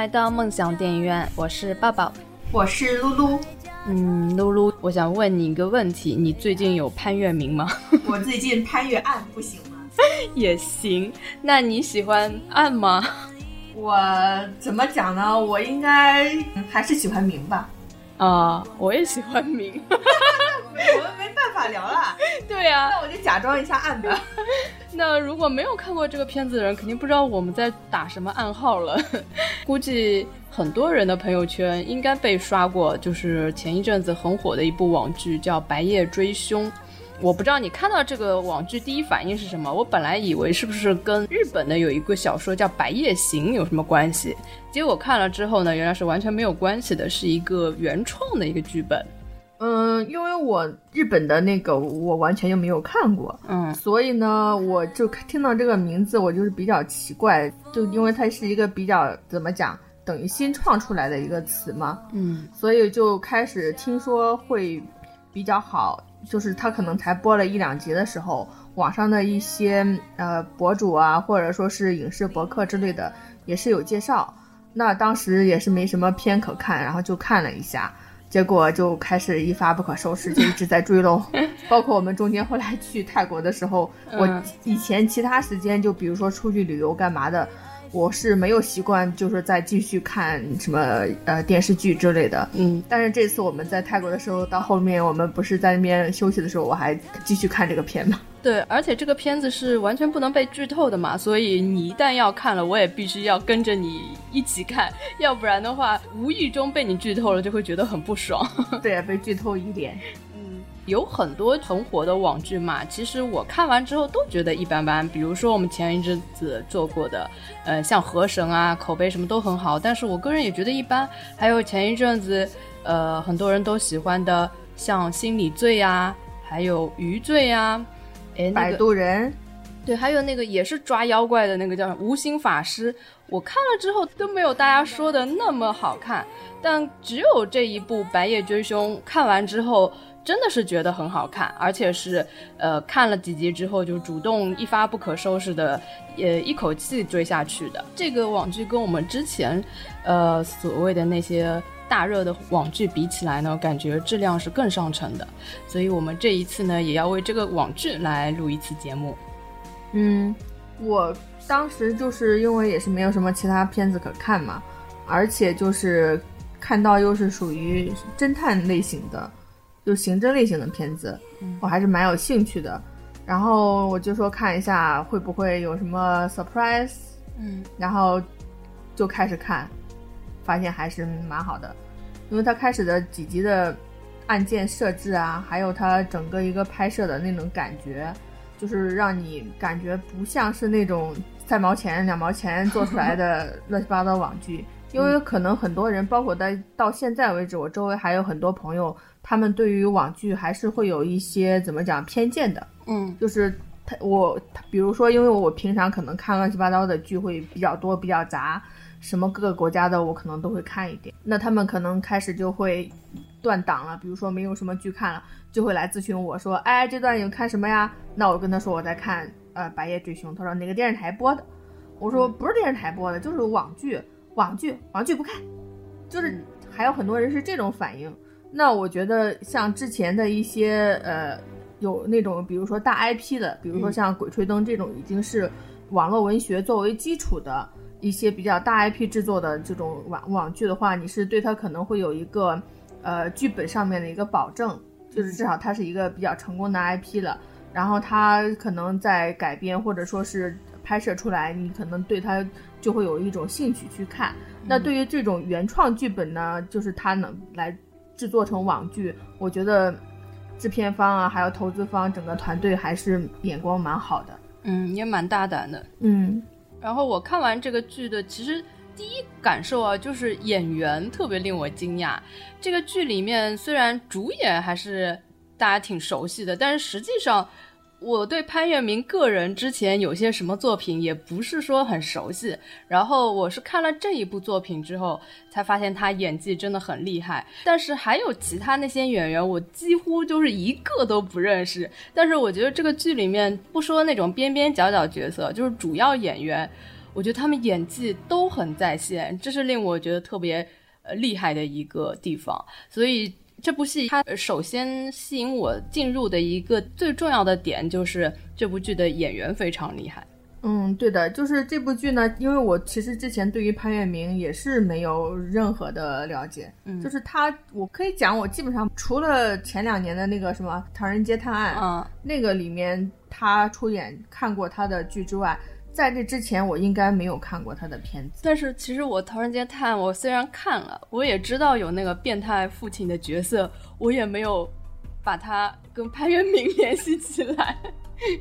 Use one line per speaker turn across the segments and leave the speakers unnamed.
来
到梦想电影院，我是抱抱。
我是露露，
嗯，露露，我想问你一个问题，你最近有潘粤明吗？
我最近潘粤暗不行吗？
也行。那你喜欢暗吗？
我怎么讲呢？我应该嗯还是喜欢明吧。
啊、我也喜欢明。
我们没办法聊了，
对呀、
那我就假装一下暗吧。
那如果没有看过这个片子的人，肯定不知道我们在打什么暗号了。估计很多人的朋友圈应该被刷过，就是前一阵子很火的一部网剧叫《白夜追凶》。我不知道你看到这个网剧第一反应是什么？我本来以为是不是跟日本的有一个小说叫《白夜行》有什么关系，结果看了之后呢，原来是完全没有关系的，是一个原创的一个剧本。
嗯，因为我日本的那个我完全就没有看过，
嗯
所以呢，我就听到这个名字，我就是比较奇怪，就因为它是一个比较怎么讲，等于新创出来的一个词嘛，
嗯
所以就开始听说会比较好，就是他可能才播了一两集的时候，网上的一些呃博主啊，或者说是影视博客之类的，也是有介绍。那当时也是没什么片可看，然后就看了一下，结果就开始一发不可收拾，就一直在追喽。包括我们中间后来去泰国的时候，我
嗯
以前其他时间就比如说出去旅游干嘛的，我是没有习惯，就是再继续看什么呃电视剧之类的。
嗯，
但是这次我们在泰国的时候，到后面我们不是在那边休息的时候，我还继续看这个片嘛。
对，而且这个片子是完全不能被剧透的嘛，所以你一旦要看了，我也必须要跟着你一起看，要不然的话，无意中被你剧透了，就会觉得很不爽。
对，被剧透一脸。
有很多很火的网剧嘛，其实我看完之后都觉得一般般。比如说我们前一阵子做过的，呃，像《河神》啊，口碑什么都很好，但是我个人也觉得一般。还有前一阵子，呃，很多人都喜欢的，像《心理罪》啊，还有《余罪》啊，哎，那
摆渡人，
对，还有那个也是抓妖怪的那个叫无心法师，我看了之后都没有大家说的那么好看，但只有这一部《白夜追凶》看完之后，真的是觉得很好看，而且是呃看了几集之后就主动一发不可收拾的，呃一口气追下去的。这个网剧跟我们之前呃所谓的那些。大热的网剧比起来呢，感觉质量是更上乘的，所以我们这一次呢，也要为这个网剧来录一期节目。
嗯，我当时就是因为也是没有什么其他片子可看嘛，而且就是看到又是属于侦探类型的，就刑侦类型的片子，我还是蛮有兴趣的。然后我就说看一下会不会有什么 surprise，
嗯
然后就开始看，发现还是蛮好的，因为它开始的几集的按键设置啊，还有它整个一个拍摄的那种感觉，就是让你感觉不像是那种三毛钱、两毛钱 做出来的乱七八糟网剧。因为可能很多人，包括在到现在为止，我周围还有很多朋友，他们对于网剧还是会有一些怎么讲偏见的。
嗯
就是他我他比如说，因为我平常可能看乱七八糟的剧会比较多，比较杂，什么各个国家的我可能都会看一点。那他们可能开始就会断档了，比如说没有什么剧看了，就会来咨询我说：“哎，这段有看什么呀？”那我跟他说我在看呃《白夜追凶》，他说哪个电视台播的？我说不是电视台播的，就是网剧，网剧，网剧不看。就是还有很多人是这种反应。那我觉得像之前的一些呃有那种比如说大 IP 的，比如说像《鬼吹灯》这种已经是网络文学作为基础的一些比较大 IP 制作的这种网网剧的话，你是对它可能会有一个呃剧本上面的一个保证，就是至少它是一个比较成功的 IP 了。然后它可能在改编或者说是拍摄出来，你可能对它就会有一种兴趣去看。那对于这种原创剧本呢，就是它能来制作成网剧，我觉得制片方啊，还有投资方整个团队还是眼光蛮好的。
嗯，也蛮大胆的。
嗯
然后我看完这个剧的，其实第一感受啊，就是演员特别令我惊讶。这个剧里面虽然主演还是大家挺熟悉的，但是实际上我对潘粤明个人之前有些什么作品也不是说很熟悉，然后我是看了这一部作品之后，才发现他演技真的很厉害。但是还有其他那些演员，我几乎就是一个都不认识。但是我觉得这个剧里面，不说那种边边角角角色，就是主要演员，我觉得他们演技都很在线，这是令我觉得特别呃厉害的一个地方。所以。这部戏它首先吸引我进入的一个最重要的点就是这部剧的演员非常厉害。
嗯，对的，就是这部剧呢，因为我其实之前对于潘粤明也是没有任何的了解，
嗯，
就是他，我可以讲，我基本上除了前两年的那个什么《唐人街探案》，
嗯，
那个里面他出演看过他的剧之外。在这之前，我应该没有看过他的片子。
但是其实我《唐人街探案》，我虽然看了，我也知道有那个变态父亲的角色，我也没有把他跟潘粤明 联系起来。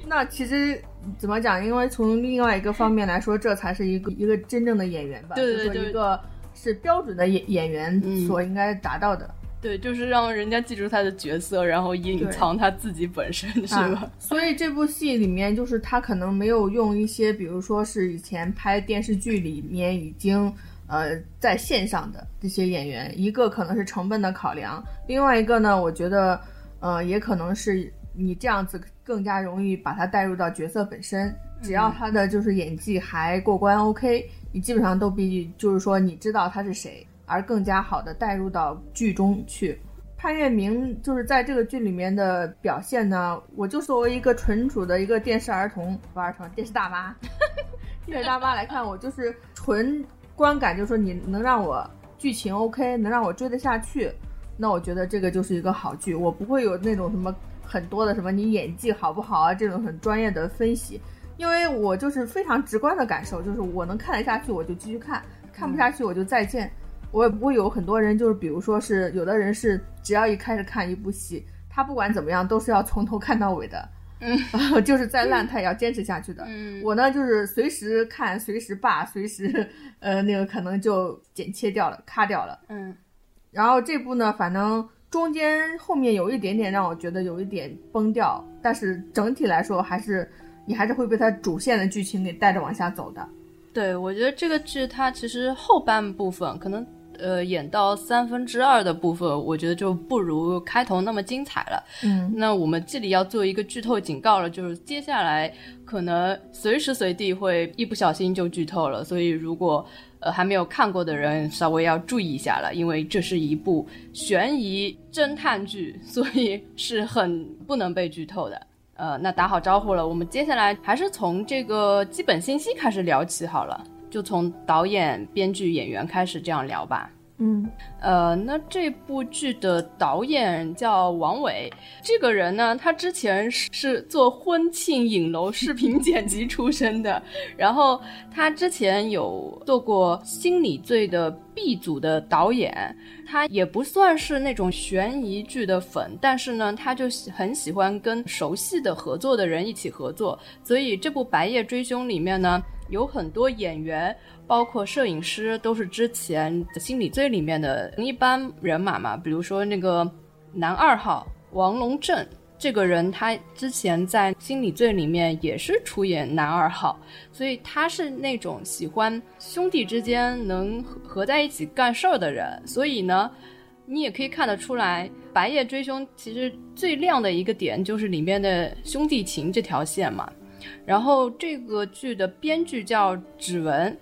那其实怎么讲？因为从另外一个方面来说，这才是一个一个真正的演员吧？
对对
对，一个是标准的演演员所应该达到的。
对，就是让人家记住他的角色，然后隐藏他自己本身，是吧？
所以这部戏里面，就是他可能没有用一些，比如说是以前拍电视剧里面已经呃在线上的这些演员，一个可能是成本的考量，另外一个呢，我觉得呃也可能是你这样子更加容易把他带入到角色本身，只要他的就是演技还过关，OK，你基本上都比就是说你知道他是谁。而更加好的带入到剧中去，潘粤明就是在这个剧里面的表现呢，我就作为一个纯属的一个电视儿童不儿童电视大妈，电视大妈来看，我就是纯观感，就是说你能让我剧情 OK，能让我追得下去，那我觉得这个就是一个好剧，我不会有那种什么很多的什么你演技好不好啊这种很专业的分析，因为我就是非常直观的感受，就是我能看得下去我就继续看，看不下去我就再见。我也不会有很多人，就是比如说是有的人是只要一开始看一部戏，他不管怎么样都是要从头看到尾的，
嗯，
就是再烂他也要坚持下去的。
嗯，
我呢就是随时看，随时罢，随时呃那个可能就剪切掉了，卡掉了。
嗯，
然后这部呢，反正中间后面有一点点让我觉得有一点崩掉，但是整体来说还是你还是会被它主线的剧情给带着往下走的。
对，我觉得这个剧它其实后半部分可能。呃，演到三分之二的部分，我觉得就不如开头那么精彩了。
嗯，
那我们这里要做一个剧透警告了，就是接下来可能随时随地会一不小心就剧透了，所以如果呃还没有看过的人，稍微要注意一下了，因为这是一部悬疑侦探剧，所以是很不能被剧透的。呃，那打好招呼了，我们接下来还是从这个基本信息开始聊起好了。就从导演、编剧、演员开始这样聊吧。
嗯，
呃，那这部剧的导演叫王伟，这个人呢，他之前是做婚庆影楼视频剪辑出身的，然后他之前有做过《心理罪》的 B 组的导演，他也不算是那种悬疑剧的粉，但是呢，他就很喜欢跟熟悉的合作的人一起合作，所以这部《白夜追凶》里面呢。有很多演员，包括摄影师，都是之前《心理罪》里面的一般人马嘛。比如说那个男二号王龙正，这个人他之前在《心理罪》里面也是出演男二号，所以他是那种喜欢兄弟之间能合在一起干事儿的人。所以呢，你也可以看得出来，《白夜追凶》其实最亮的一个点就是里面的兄弟情这条线嘛。然后这个剧的编剧叫指纹，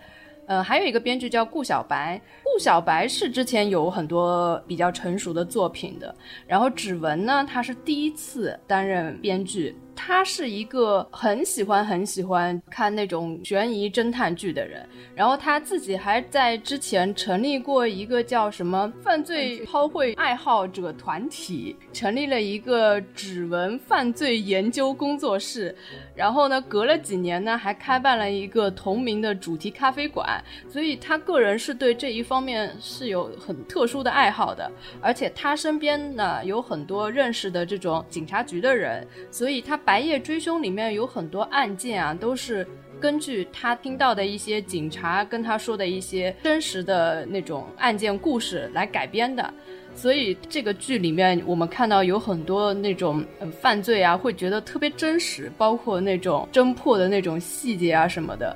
呃，还有一个编剧叫顾小白。顾小白是之前有很多比较成熟的作品的，然后指纹呢，他是第一次担任编剧。他是一个很喜欢很喜欢看那种悬疑侦探剧的人，然后他自己还在之前成立过一个叫什么犯罪抛绘爱好者团体，成立了一个指纹犯罪研究工作室，然后呢，隔了几年呢，还开办了一个同名的主题咖啡馆，所以他个人是对这一方面是有很特殊的爱好的，而且他身边呢有很多认识的这种警察局的人，所以他。白夜追凶里面有很多案件啊，都是根据他听到的一些警察跟他说的一些真实的那种案件故事来改编的。所以这个剧里面，我们看到有很多那种犯罪啊，会觉得特别真实，包括那种侦破的那种细节啊什么的，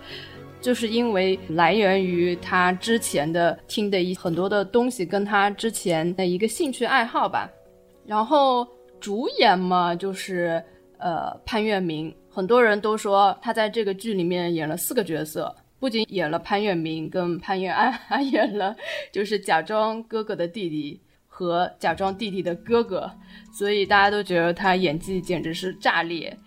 就是因为来源于他之前的听的一很多的东西，跟他之前的一个兴趣爱好吧。然后主演嘛，就是呃潘粤明，很多人都说他在这个剧里面演了四个角色。不仅演了潘粤明跟潘粤安，还演了 就是假装哥哥的弟弟。和假装弟弟的哥哥，所以大家都觉得他演技简直是炸裂。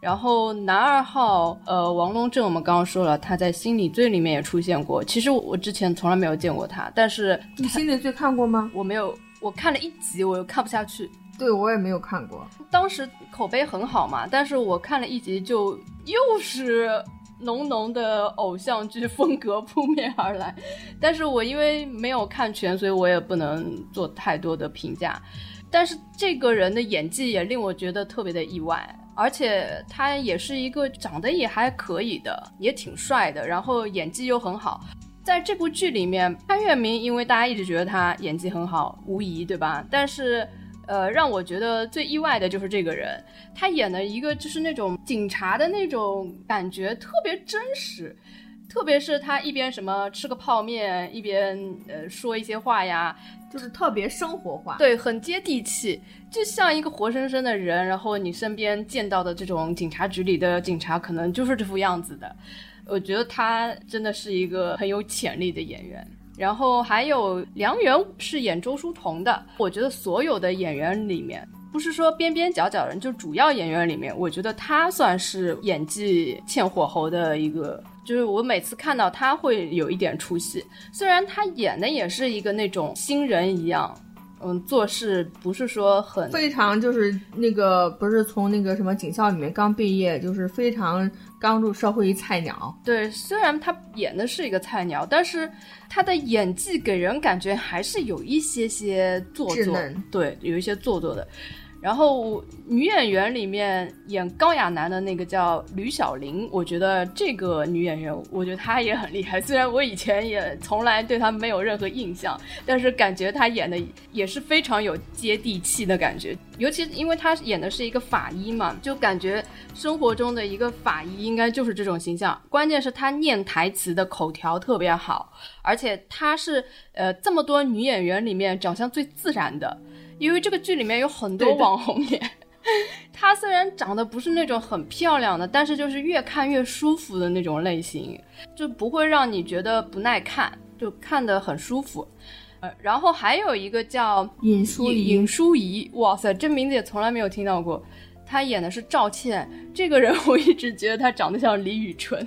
然后男二号，呃，王龙正，我们刚刚说了，他在《心理罪》里面也出现过。其实我之前从来没有见过他，但是
你《心理罪》看过吗？
我没有，我看了一集，我又看不下去。
对我也没有看过，
当时口碑很好嘛，但是我看了一集就又是。浓浓的偶像剧风格扑面而来，但是我因为没有看全，所以我也不能做太多的评价。但是这个人的演技也令我觉得特别的意外，而且他也是一个长得也还可以的，也挺帅的，然后演技又很好。在这部剧里面，潘粤明因为大家一直觉得他演技很好，无疑对吧？但是。呃，让我觉得最意外的就是这个人，他演的一个就是那种警察的那种感觉，特别真实。特别是他一边什么吃个泡面，一边呃说一些话呀，
就是特别生活化，
对，很接地气，就像一个活生生的人。然后你身边见到的这种警察局里的警察，可能就是这副样子的。我觉得他真的是一个很有潜力的演员。然后还有梁元是演周书童的，我觉得所有的演员里面，不是说边边角角人，就主要演员里面，我觉得他算是演技欠火候的一个，就是我每次看到他会有一点出戏，虽然他演的也是一个那种新人一样。嗯，做事不是说很
非常，就是那个不是从那个什么警校里面刚毕业，就是非常刚入社会一菜鸟。
对，虽然他演的是一个菜鸟，但是他的演技给人感觉还是有一些些做作，对，有一些做作的。然后女演员里面演高亚男的那个叫吕小玲，我觉得这个女演员，我觉得她也很厉害。虽然我以前也从来对她没有任何印象，但是感觉她演的也是非常有接地气的感觉。尤其因为她演的是一个法医嘛，就感觉生活中的一个法医应该就是这种形象。关键是她念台词的口条特别好，而且她是呃这么多女演员里面长相最自然的。因为这个剧里面有很多网红脸，她虽然长得不是那种很漂亮的，但是就是越看越舒服的那种类型，就不会让你觉得不耐看，就看得很舒服。呃，然后还有一个叫
尹淑怡，
尹淑怡，哇塞，这名字也从来没有听到过。她演的是赵倩，这个人 我一直觉得她长得像李宇春。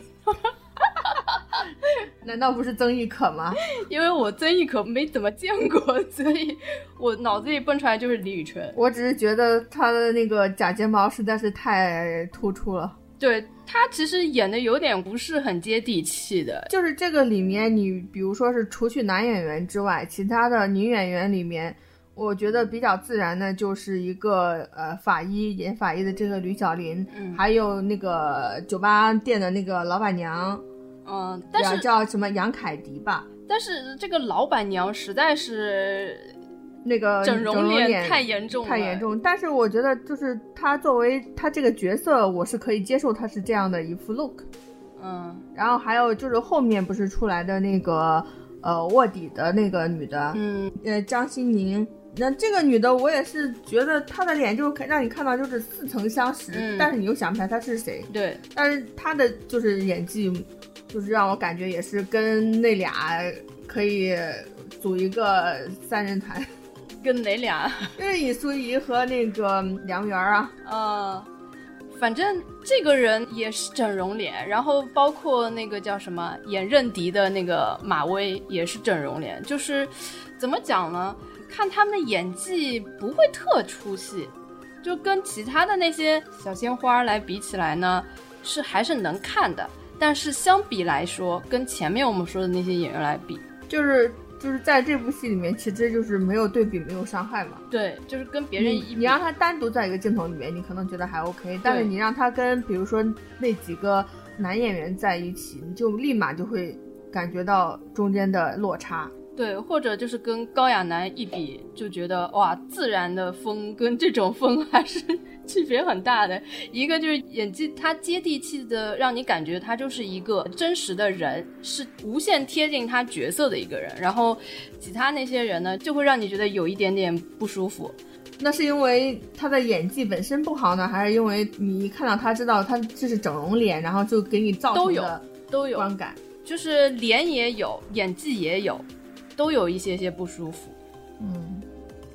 难道不是曾轶可吗？
因为我曾轶可没怎么见过，所以我脑子里蹦出来就是李宇春。
我只是觉得她的那个假睫毛实在是太突出了。
对她其实演的有点不是很接地气的。
就是这个里面，你比如说是除去男演员之外，其他的女演员里面，我觉得比较自然的就是一个呃法医演法医的这个吕小玲，还有那个酒吧店的那个老板娘。
嗯，但是
叫什么杨凯迪吧？
但是这个老板娘实在是
那个
整容
脸
太严重，
太严重。但是我觉得，就是她作为她这个角色，我是可以接受她是这样的一副 look。
嗯，
然后还有就是后面不是出来的那个呃卧底的那个女的，
嗯，
呃张鑫宁。那这个女的，我也是觉得她的脸就让你看到就是似曾相识，但是你又想不起来她是谁。
对，
但是她的就是演技。就是让我感觉也是跟那俩可以组一个三人团，
跟哪俩？
就是尹淑怡和那个梁媛啊。
呃，反正这个人也是整容脸，然后包括那个叫什么演任迪的那个马威也是整容脸，就是怎么讲呢？看他们的演技不会特出戏，就跟其他的那些小鲜花来比起来呢，是还是能看的。但是相比来说，跟前面我们说的那些演员来比，
就是就是在这部戏里面，其实就是没有对比，没有伤害嘛。
对，就是跟别人，
你让他单独在一个镜头里面，你可能觉得还 OK，但是你让他跟比如说那几个男演员在一起，你就立马就会感觉到中间的落差。
对，或者就是跟高亚男一比，就觉得哇，自然的风跟这种风还是 区别很大的。一个就是演技，他接地气的，让你感觉他就是一个真实的人，是无限贴近他角色的一个人。然后其他那些人呢，就会让你觉得有一点点不舒服。
那是因为他的演技本身不好呢，还是因为你一看到他知道他这是整容脸，然后就给你造成的
都有
观感，
就是脸也有，演技也有。都有一些些不舒服，
嗯，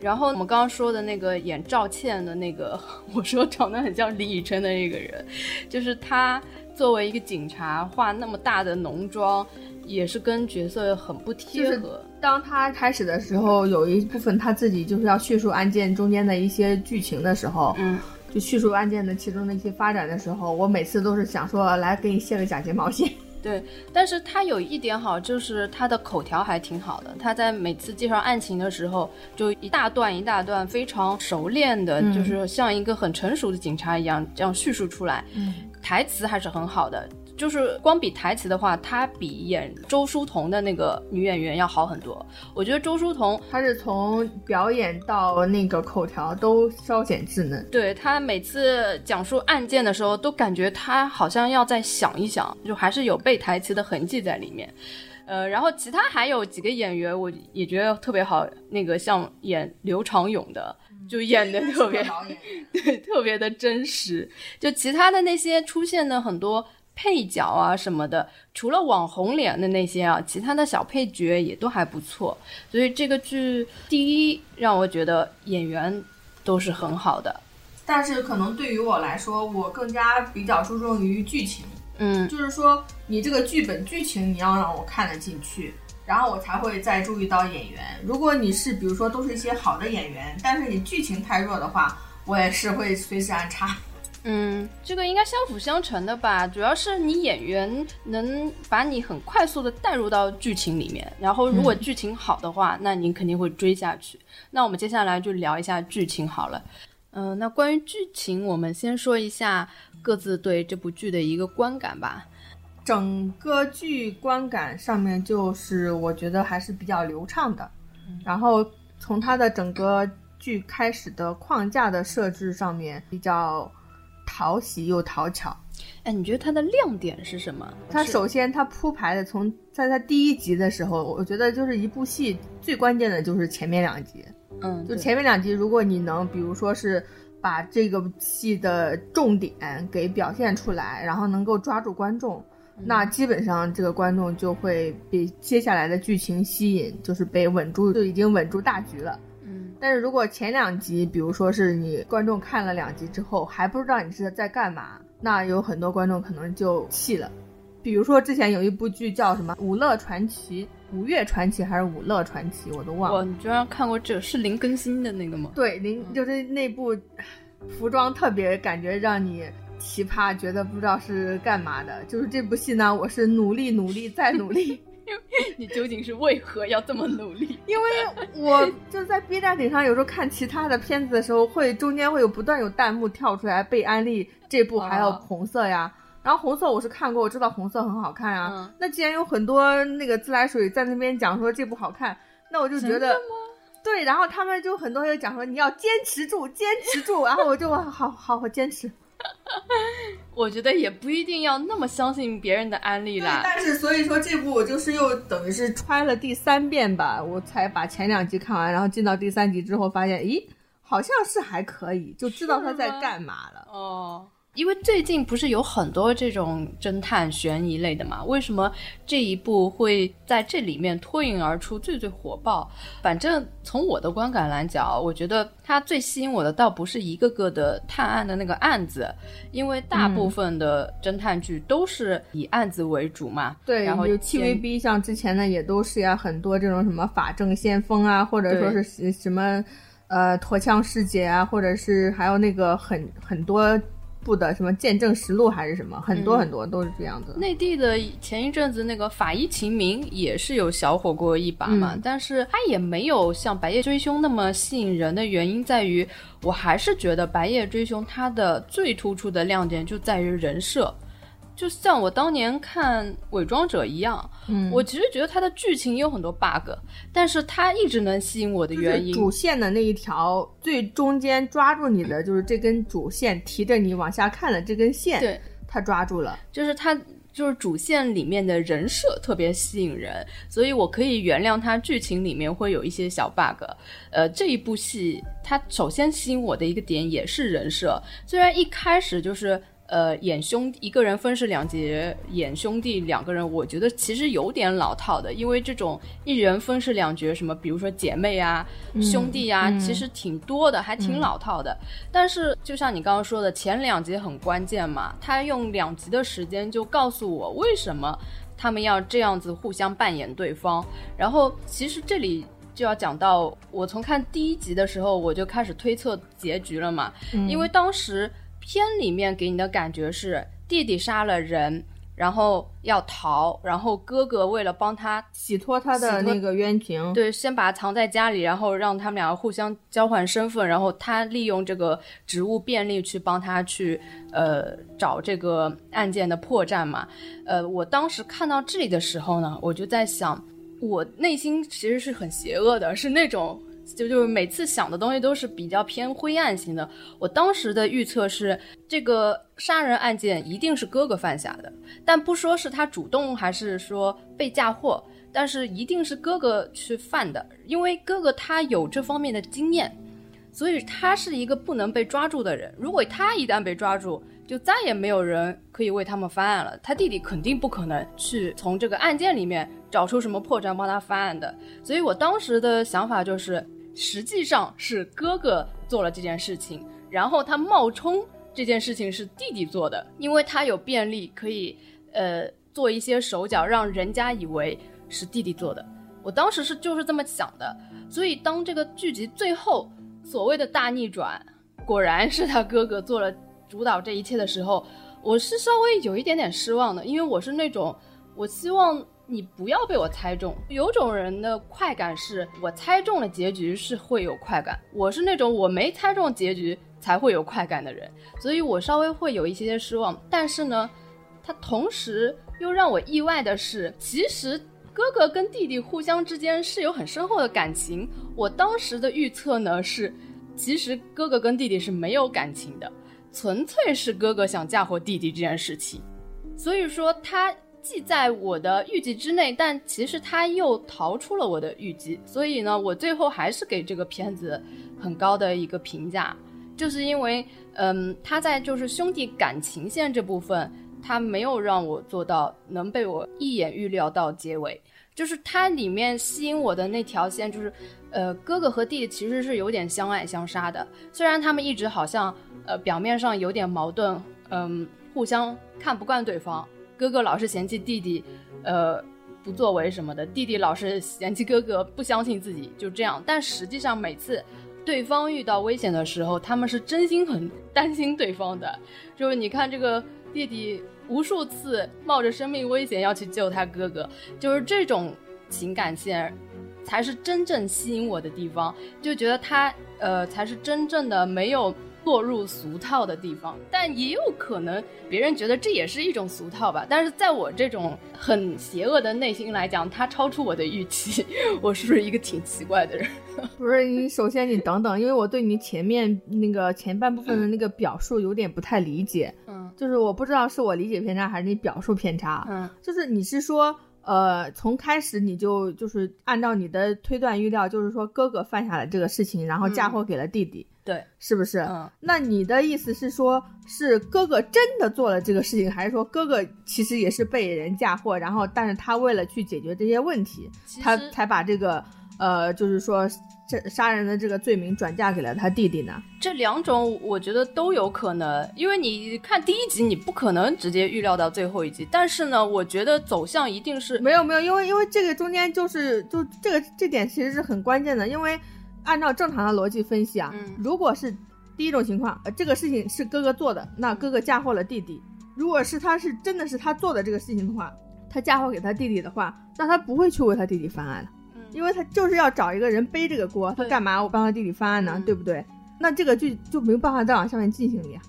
然后我们刚刚说的那个演赵倩的那个，我说长得很像李宇春的那个人，就是他作为一个警察，化那么大的浓妆，也是跟角色很不贴合。
当他开始的时候，有一部分他自己就是要叙述案件中间的一些剧情的时候，
嗯，
就叙述案件的其中的一些发展的时候，我每次都是想说，来给你卸个假睫毛线。
对，但是他有一点好，就是他的口条还挺好的。他在每次介绍案情的时候，就一大段一大段，非常熟练的，就是像一个很成熟的警察一样这样叙述出来。
嗯，
台词还是很好的。就是光比台词的话，她比演周书彤的那个女演员要好很多。我觉得周书彤
她是从表演到那个口条都稍显稚嫩。
对她每次讲述案件的时候，都感觉她好像要再想一想，就还是有背台词的痕迹在里面。呃，然后其他还有几个演员，我也觉得特别好。那个像演刘长勇的，就演的特别 对，特别的真实。就其他的那些出现的很多。配角啊什么的，除了网红脸的那些啊，其他的小配角也都还不错。所以这个剧第一让我觉得演员都是很好的，
但是可能对于我来说，我更加比较注重于剧情。
嗯，
就是说你这个剧本剧情你要让我看得进去，然后我才会再注意到演员。如果你是比如说都是一些好的演员，但是你剧情太弱的话，我也是会随时安插。
嗯，这个应该相辅相成的吧。主要是你演员能把你很快速的带入到剧情里面，然后如果剧情好的话，那您肯定会追下去。那我们接下来就聊一下剧情好了。嗯，那关于剧情，我们先说一下各自对这部剧的一个观感吧。
整个剧观感上面，就是我觉得还是比较流畅的。然后从它的整个剧开始的框架的设置上面，比较。讨喜又讨巧，
哎，你觉得它的亮点是什么？
它首先它铺排的从在它第一集的时候，我觉得就是一部戏最关键的就是前面两集，
嗯，
就前面两集，如果你能比如说是把这个戏的重点给表现出来，然后能够抓住观众，那基本上这个观众就会被接下来的剧情吸引，就是被稳住，就已经稳住大局了。但是如果前两集，比如说是你观众看了两集之后还不知道你是在干嘛，那有很多观众可能就弃了。比如说之前有一部剧叫什么《五乐传奇》《五岳传奇》还是《五乐传奇》，我都忘了。
哇，你居然看过这是零更新的那个吗？
对，零就是那部，服装特别感觉让你奇葩，觉得不知道是干嘛的。就是这部戏呢，我是努力努力再努力。
你究竟是为何要这么努力？
因为我就在 B 站顶上，有时候看其他的片子的时候，会中间会有不断有弹幕跳出来被安利这部还有红色呀。然后红色我是看过，我知道红色很好看啊。那既然有很多那个自来水在那边讲说这部好看，那我就觉得对。然后他们就很多人讲说你要坚持住，坚持住。然后我就好好好坚持。
我觉得也不一定要那么相信别人的安利啦。
但是所以说这部我就是又等于是揣了第三遍吧，我才把前两集看完，然后进到第三集之后发现，咦，好像是还可以，就知道他在干嘛了。
哦。因为最近不是有很多这种侦探悬疑类的嘛？为什么这一部会在这里面脱颖而出，最最火爆？反正从我的观感来讲，我觉得它最吸引我的倒不是一个个的探案的那个案子，因为大部分的侦探剧都是以案子为主嘛。
对，
然后
有 TVB 像之前的也都是呀，很多这种什么法证先锋啊，或者说是什么呃陀枪师姐啊，或者是还有那个很很多。部的什么见证实录还是什么，很多很多都是这样子。
内地的前一阵子那个法医秦明也是有小火过一把嘛，但是他也没有像白夜追凶那么吸引人的原因在于，我还是觉得白夜追凶它的最突出的亮点就在于人设，就像我当年看《伪装者》一样，
嗯
我其实觉得它的剧情有很多 bug，但是它一直能吸引我的原因，
就是主线的那一条最中间抓住你的，就是这根主线提着你往下看的这根线，
对，
它抓住了。
就是它就是主线里面的人设特别吸引人，所以我可以原谅它剧情里面会有一些小 bug。呃，这一部戏它首先吸引我的一个点也是人设，虽然一开始就是。呃，演兄一个人分饰两角，演兄弟两个人，我觉得其实有点老套的，因为这种一人分饰两角，什么比如说姐妹啊、兄弟啊，
嗯
其实挺多的，还挺老套的。但是就像你刚刚说的，前两集很关键嘛，他用两集的时间就告诉我为什么他们要这样子互相扮演对方。然后其实这里就要讲到，我从看第一集的时候我就开始推测结局了嘛，因为当时片里面给你的感觉是弟弟杀了人。然后要逃，然后哥哥为了帮他
洗脱他的那个冤情，
对，先把他藏在家里，然后让他们两个互相交换身份，然后他利用这个职务便利去帮他去呃找这个案件的破绽嘛。呃，我当时看到这里的时候呢，我就在想，我内心其实是很邪恶的，是那种。就就是每次想的东西都是比较偏灰暗型的。我当时的预测是，这个杀人案件一定是哥哥犯下的，但不说是他主动还是说被嫁祸，但是一定是哥哥去犯的，因为哥哥他有这方面的经验，所以他是一个不能被抓住的人。如果他一旦被抓住，就再也没有人可以为他们翻案了。他弟弟肯定不可能去从这个案件里面找出什么破绽帮他翻案的。所以我当时的想法就是，实际上是哥哥做了这件事情，然后他冒充这件事情是弟弟做的，因为他有便利可以呃做一些手脚，让人家以为是弟弟做的。我当时是就是这么想的，所以当这个剧集最后所谓的大逆转，果然是他哥哥做了主导这一切的时候，我是稍微有一点点失望的，因为我是那种我希望你不要被我猜中。有种人的快感是我猜中了结局是会有快感，我是那种我没猜中结局才会有快感的人，所以我稍微会有一些些失望。但是呢，他同时又让我意外的是，其实。哥哥跟弟弟互相之间是有很深厚的感情。我当时的预测呢是，其实哥哥跟弟弟是没有感情的，纯粹是哥哥想嫁祸弟弟这件事情。所以说他既在我的预计之内，但其实他又逃出了我的预计。所以呢，我最后还是给这个片子很高的一个评价，就是因为，嗯，他在就是兄弟感情线这部分。他没有让我做到能被我一眼预料到结尾，就是它里面吸引我的那条线，就是，呃，哥哥和弟弟其实是有点相爱相杀的，虽然他们一直好像，呃，表面上有点矛盾，嗯，互相看不惯对方，哥哥老是嫌弃弟弟，呃，不作为什么的，弟弟老是嫌弃哥哥不相信自己，就这样，但实际上每次对方遇到危险的时候，他们是真心很担心对方的，就是你看这个弟弟。无数次冒着生命危险要去救他哥哥，就是这种情感线，才是真正吸引我的地方。就觉得他呃才是真正的没有落入俗套的地方。但也有可能别人觉得这也是一种俗套吧。但是在我这种很邪恶的内心来讲，它超出我的预期。我是不是一个挺奇怪的人？
不是你，首先你等等，因为我对你前面那个前半部分的那个表述有点不太理解。
嗯，
就是我不知道是我理解偏差还是你表述偏差。
嗯，
就是你是说，呃，从开始你就就是按照你的推断预料，就是说哥哥犯下了这个事情，然后嫁祸给了弟弟，
对，
是不是？
嗯，
那你的意思是说，是哥哥真的做了这个事情，还是说哥哥其实也是被人嫁祸，然后但是他为了去解决这些问题，他才把这个呃，就是说。这杀人的这个罪名转嫁给了他弟弟呢？
这两种我觉得都有可能，因为你看第一集，你不可能直接预料到最后一集。但是呢，我觉得走向一定是
没有没有，因为因为这个中间就是就这个这点其实是很关键的，因为按照正常的逻辑分析啊，
嗯、
如果是第一种情况，呃，这个事情是哥哥做的，那哥哥嫁祸了弟弟；如果是他是真的是他做的这个事情的话，他嫁祸给他弟弟的话，那他不会去为他弟弟翻案了。因为他就是要找一个人背这个锅，他干嘛我帮他弟弟翻案呢？对不对？那这个剧就没有办法再往下面进行了呀。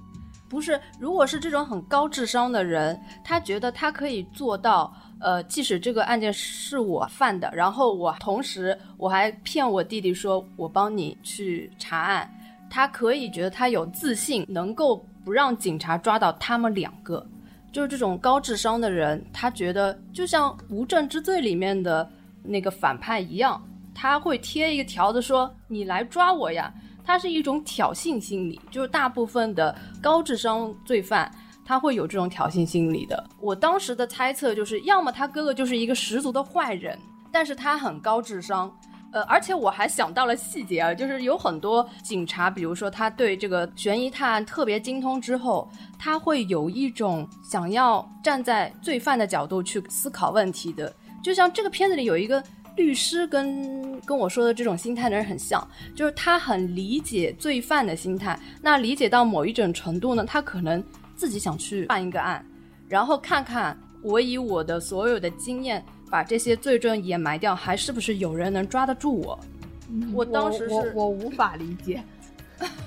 不是，如果是这种很高智商的人，他觉得他可以做到，呃，即使这个案件是我犯的，然后我同时我还骗我弟弟说我帮你去查案，他可以觉得他有自信，能够不让警察抓到他们两个。就是这种高智商的人，他觉得就像《无证之罪》里面的那个反派一样，他会贴一个条子说你来抓我呀。他是一种挑衅心理，就是大部分的高智商罪犯他会有这种挑衅心理的。我当时的猜测就是，要么他哥哥就是一个十足的坏人，但是他很高智商。呃，而且我还想到了细节啊，就是有很多警察，比如说他对这个悬疑探案特别精通之后，他会有一种想要站在罪犯的角度去思考问题的。就像这个片子里有一个。律师跟跟我说的这种心态的人很像，就是他很理解罪犯的心态。那理解到某一种程度呢，他可能自己想去办一个案，然后看看我以我的所有的经验把这些罪证掩埋掉，还是不是有人能抓得住我？我当时
是我无法理解，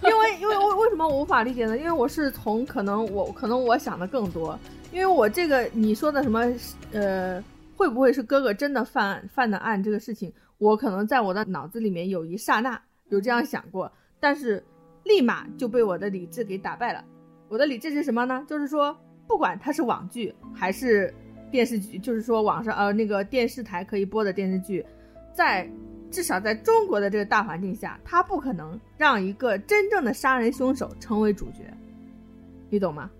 因为因为为为什么我无法理解呢？因为我是从可能我可能我想的更多，因为我这个你说的什么呃。会不会是哥哥真的犯犯的案？这个事情，我可能在我的脑子里面有一刹那有这样想过，但是立马就被我的理智给打败了。我的理智是什么呢？就是说，不管它是网剧还是电视剧，就是说网上呃那个电视台可以播的电视剧，在至少在中国的这个大环境下，他不可能让一个真正的杀人凶手成为主角，你懂吗？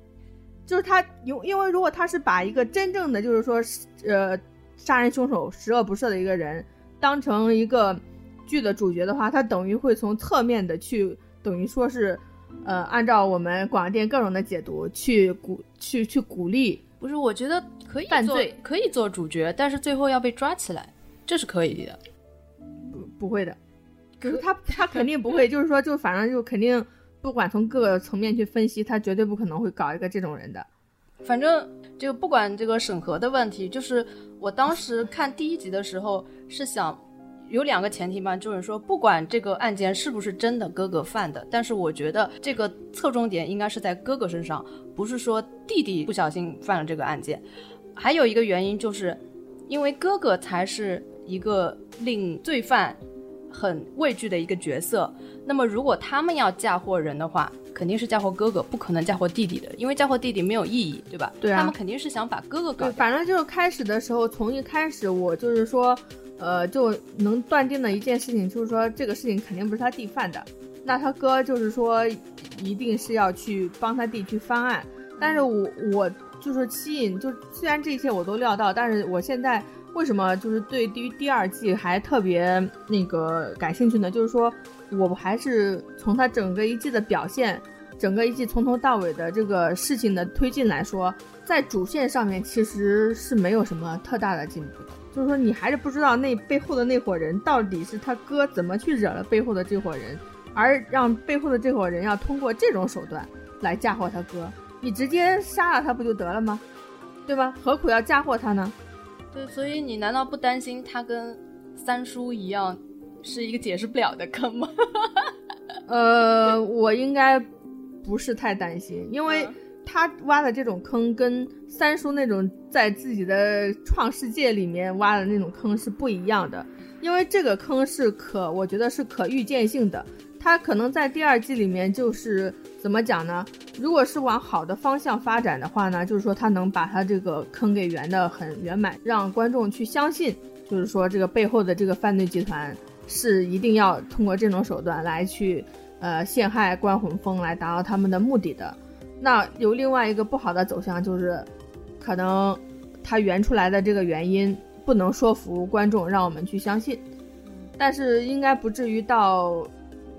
就是他，因因为如果他是把一个真正的，就是说，呃，杀人凶手十恶不赦的一个人当成一个剧的主角的话，他等于会从侧面的去，等于说是，呃，按照我们广电各种的解读去鼓，去去鼓励。
不是，我觉得可以
犯罪，
可以做主角，但是最后要被抓起来，这是可以的。
不，不会的。可是他他肯定不会，就是说，就反正就肯定。不管从各个层面去分析，他绝对不可能会搞一个这种人的。
反正就不管这个审核的问题，就是我当时看第一集的时候是想有两个前提嘛，就是说不管这个案件是不是真的哥哥犯的，但是我觉得这个侧重点应该是在哥哥身上，不是说弟弟不小心犯了这个案件。还有一个原因就是，因为哥哥才是一个令罪犯。很畏惧的一个角色。那么，如果他们要嫁祸人的话，肯定是嫁祸哥哥，不可能嫁祸弟弟的，因为嫁祸弟弟没有意义，对吧？
对啊。
他们肯定是想把哥哥搞。
反正就是开始的时候，从一开始我就是说，呃，就能断定的一件事情，就是说这个事情肯定不是他弟犯的。那他哥就是说，一定是要去帮他弟去翻案。但是我我就是吸引，就虽然这一切我都料到，但是我现在。为什么就是对于第二季还特别那个感兴趣呢？就是说，我还是从他整个一季的表现，整个一季从头到尾的这个事情的推进来说，在主线上面其实是没有什么特大的进步的。就是说，你还是不知道那背后的那伙人到底是他哥怎么去惹了背后的这伙人，而让背后的这伙人要通过这种手段来嫁祸他哥。你直接杀了他不就得了吗？对吧？何苦要嫁祸他呢？
对，所以你难道不担心他跟三叔一样是一个解释不了的坑吗？
呃，我应该不是太担心，因为他挖的这种坑跟三叔那种在自己的创世界里面挖的那种坑是不一样的，因为这个坑是可，我觉得是可预见性的。他可能在第二季里面就是怎么讲呢？如果是往好的方向发展的话呢，就是说他能把他这个坑给圆的很圆满，让观众去相信，就是说这个背后的这个犯罪集团是一定要通过这种手段来去呃陷害关魂峰来达到他们的目的的。那有另外一个不好的走向就是，可能他圆出来的这个原因不能说服观众，让我们去相信，但是应该不至于到。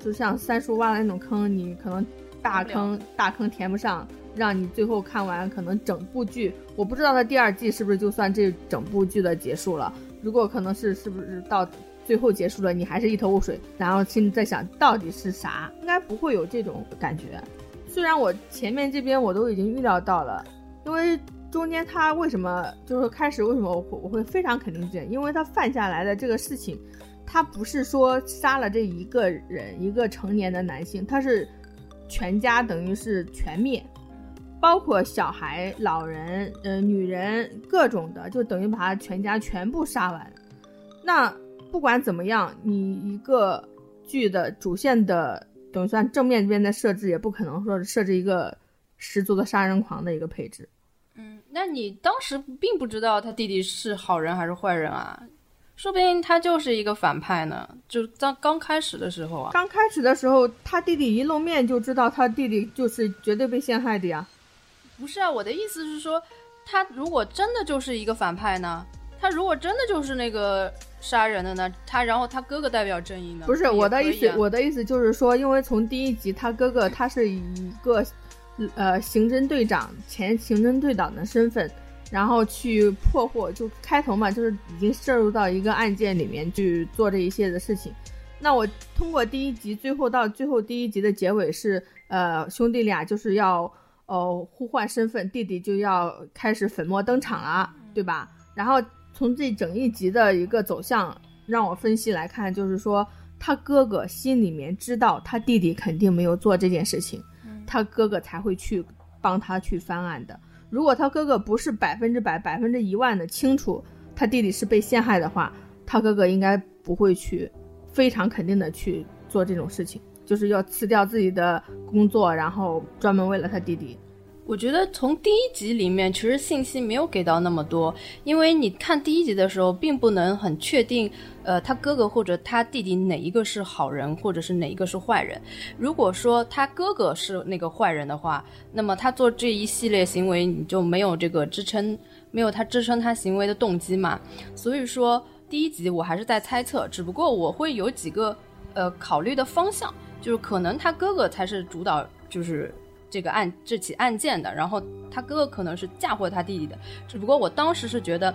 就像三叔挖的那种坑，你可能大坑大坑填不上，让你最后看完可能整部剧，我不知道他第二季是不是就算这整部剧的结束了。如果可能是是不是到最后结束了，你还是一头雾水，然后心里在想到底是啥，应该不会有这种感觉。虽然我前面这边我都已经预料到了，因为中间他为什么就是开始为什么我会我会非常肯定这样，因为他犯下来的这个事情。他不是说杀了这一个人，一个成年的男性，他是全家等于是全灭，包括小孩、老人、呃女人各种的，就等于把他全家全部杀完。那不管怎么样，你一个剧的主线的等于算正面这边的设置，也不可能说设置一个十足的杀人狂的一个配置。
嗯，那你当时并不知道他弟弟是好人还是坏人啊？说不定他就是一个反派呢。就刚刚开始的时候啊，
刚开始的时候，他弟弟一露面就知道他弟弟就是绝对被陷害的呀。
不是啊，我的意思是说，他如果真的就是一个反派呢？他如果真的就是那个杀人的呢？他然后他哥哥代表正义呢？
不是我的意思，
啊
我的意思就是说，因为从第一集他哥哥他是以一个呃刑侦队长前刑侦队长的身份，然后去破获，就开头嘛，就是已经涉入到一个案件里面去做这一些的事情。那我通过第一集，最后到最后第一集的结尾是，呃，兄弟俩就是要呃互换身份，弟弟就要开始粉墨登场了，对吧？然后从这整一集的一个走向，让我分析来看，就是说他哥哥心里面知道他弟弟肯定没有做这件事情，他哥哥才会去帮他去翻案的。如果他哥哥不是百分之百、百分之一万的清楚他弟弟是被陷害的话，他哥哥应该不会去非常肯定的去做这种事情，就是要辞掉自己的工作，然后专门为了他弟弟。
我觉得从第一集里面，其实信息没有给到那么多，因为你看第一集的时候，并不能很确定，呃，他哥哥或者他弟弟哪一个是好人，或者是哪一个是坏人。如果说他哥哥是那个坏人的话，那么他做这一系列行为，你就没有这个支撑，没有他支撑他行为的动机嘛。所以说第一集我还是在猜测，只不过我会有几个呃考虑的方向，就是可能他哥哥才是主导，就是。这个案这起案件的，然后他哥哥可能是嫁祸他弟弟的，只不过我当时是觉得，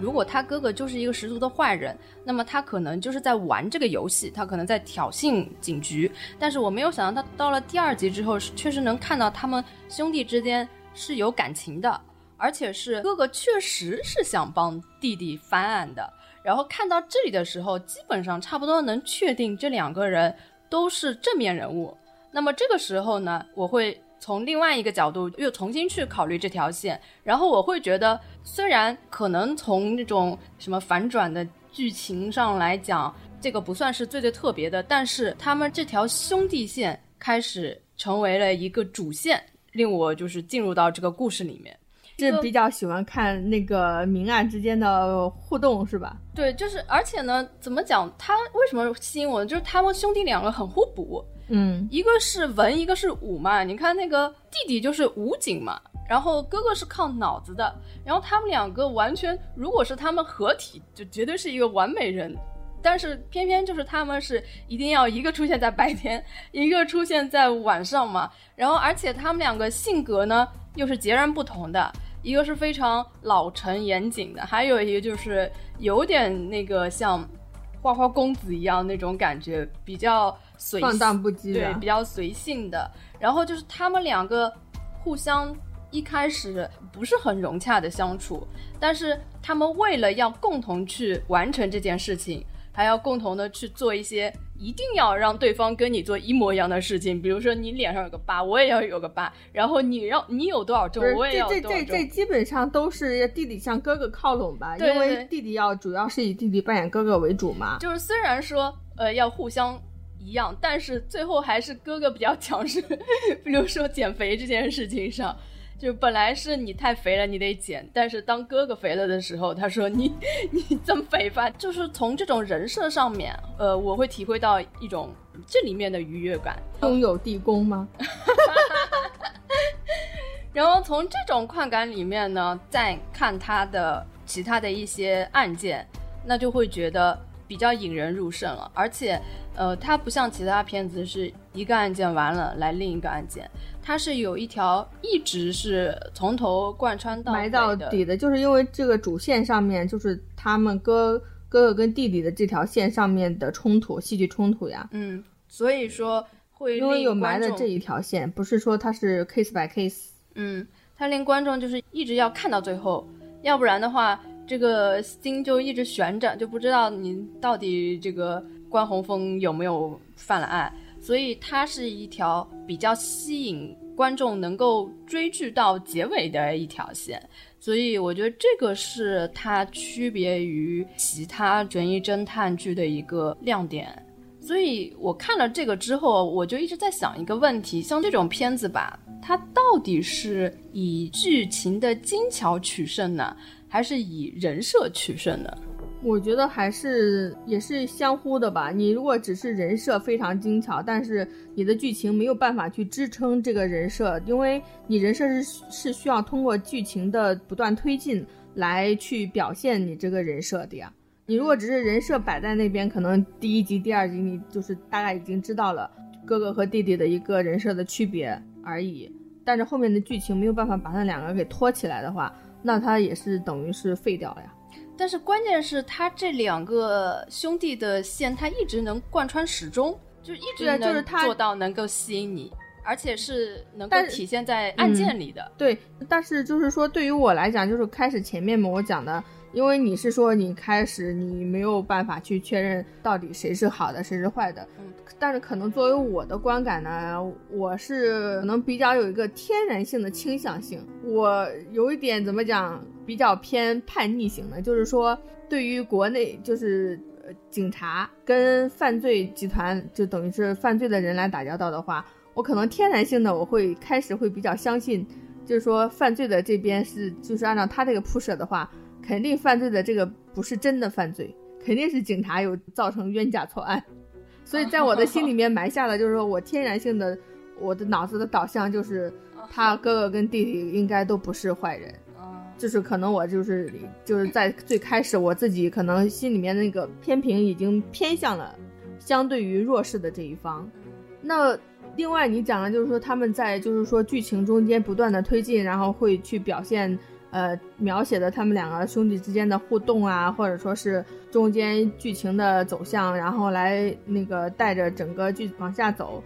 如果他哥哥就是一个十足的坏人，那么他可能就是在玩这个游戏，他可能在挑衅警局。但是我没有想到，他到了第二集之后，确实能看到他们兄弟之间是有感情的，而且是哥哥确实是想帮弟弟翻案的。然后看到这里的时候，基本上差不多能确定这两个人都是正面人物。那么这个时候呢，我会。从另外一个角度又重新去考虑这条线，然后我会觉得，虽然可能从那种什么反转的剧情上来讲，这个不算是最最特别的，但是他们这条兄弟线开始成为了一个主线，令我就是进入到这个故事里面。
是比较喜欢看那个明暗之间的互动，是吧？
对，就是而且呢，怎么讲？他为什么吸引我呢？就是他们兄弟两个很互补。
嗯，
一个是文，一个是武嘛。你看那个弟弟就是武警嘛，然后哥哥是靠脑子的，然后他们两个完全，如果是他们合体，就绝对是一个完美人。但是偏偏就是他们是一定要一个出现在白天，一个出现在晚上嘛。然后而且他们两个性格呢又是截然不同的，一个是非常老成严谨的，还有一个就是有点那个像花花公子一样那种感觉，比较。随
放荡不羁，
对，比较随性的。然后就是他们两个互相一开始不是很融洽的相处，但是他们为了要共同去完成这件事情，还要共同的去做一些一定要让对方跟你做一模一样的事情。比如说你脸上有个疤，我也要有个疤。然后你让你有多少重，我也要
多少重。这这这基本上都是弟弟向哥哥靠拢吧，
因
为弟弟要主要是以弟弟扮演哥哥为主嘛。
就是虽然说呃要互相。一样，但是最后还是哥哥比较强势。比如说减肥这件事情上，就本来是你太肥了，你得减。但是当哥哥肥了的时候，他说你 你这么肥吧，就是从这种人设上面，呃，我会体会到一种这里面的愉悦感。
拥有地宫吗？
然后从这种快感里面呢，再看他的其他的一些案件，那就会觉得。比较引人入胜了，而且，呃，它不像其他片子是一个案件完了来另一个案件，它是有一条一直是从头贯穿到
埋到底的，就是因为这个主线上面就是他们哥哥哥跟弟弟的这条线上面的冲突，戏剧冲突呀，
嗯，所以说会
因为有埋的这一条线，不是说它是 case by case，
嗯，它令观众就是一直要看到最后，要不然的话。这个心就一直悬着，就不知道你到底这个关宏峰有没有犯了案，所以它是一条比较吸引观众能够追剧到结尾的一条线。所以我觉得这个是它区别于其他悬疑侦探剧的一个亮点。所以我看了这个之后，我就一直在想一个问题：像这种片子吧，它到底是以剧情的精巧取胜呢，还是以人设取胜的？
我觉得还是也是相互的吧。你如果只是人设非常精巧，但是你的剧情没有办法去支撑这个人设，因为你人设是是需要通过剧情的不断推进来去表现你这个人设的呀。你如果只是人设摆在那边，可能第一集、第二集你就是大概已经知道了哥哥和弟弟的一个人设的区别而已，但是后面的剧情没有办法把他两个给拖起来的话，那他也是等于是废掉了呀。
但是关键是他这两个兄弟的线，他一直能贯穿始终，就一直能做到能够吸引你，而且是能够体现在案件里的。
对，但是就是说对于我来讲，就是开始前面嘛，我讲的，因为你是说你开始你没有办法去确认到底谁是好的，谁是坏的。嗯。但是可能作为我的观感呢，我是可能比较有一个天然性的倾向性，我有一点怎么讲？比较偏叛逆型的，就是说，对于国内就是呃警察跟犯罪集团，就等于是犯罪的人来打交道的话，我可能天然性的我会开始会比较相信，就是说犯罪的这边是就是按照他这个铺设的话，肯定犯罪的这个不是真的犯罪，肯定是警察有造成冤假错案，所以在我的心里面埋下了，就是说我天然性的我的脑子的导向就是他哥哥跟弟弟应该都不是坏人。就是可能我就是就是在最开始我自己可能心里面那个偏平已经偏向了相对于弱势的这一方。那另外你讲了就是说他们在就是说剧情中间不断的推进，然后会去表现呃描写的他们两个兄弟之间的互动啊，或者说是中间剧情的走向，然后来那个带着整个剧往下走，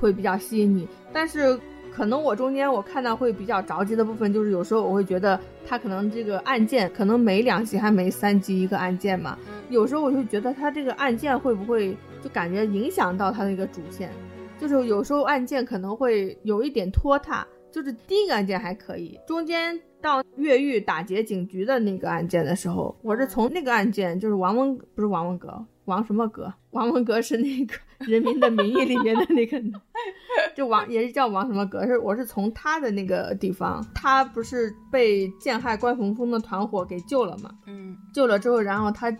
会比较吸引你。但是。可能我中间我看到会比较着急的部分，就是有时候我会觉得他可能这个案件可能每两集还没三集一个案件嘛，有时候我就觉得他这个案件会不会就感觉影响到他那个主线，就是有时候案件可能会有一点拖沓，就是第一个案件还可以，中间到越狱打劫警局的那个案件的时候，我是从那个案件就是王文不是王文革。王什么革？王文革是那个《人民的名义》里面的那个，就王也是叫王什么革？是我是从他的那个地方，他不是被陷害关宏峰的团伙给救了嘛？
嗯，
救了之后，然后他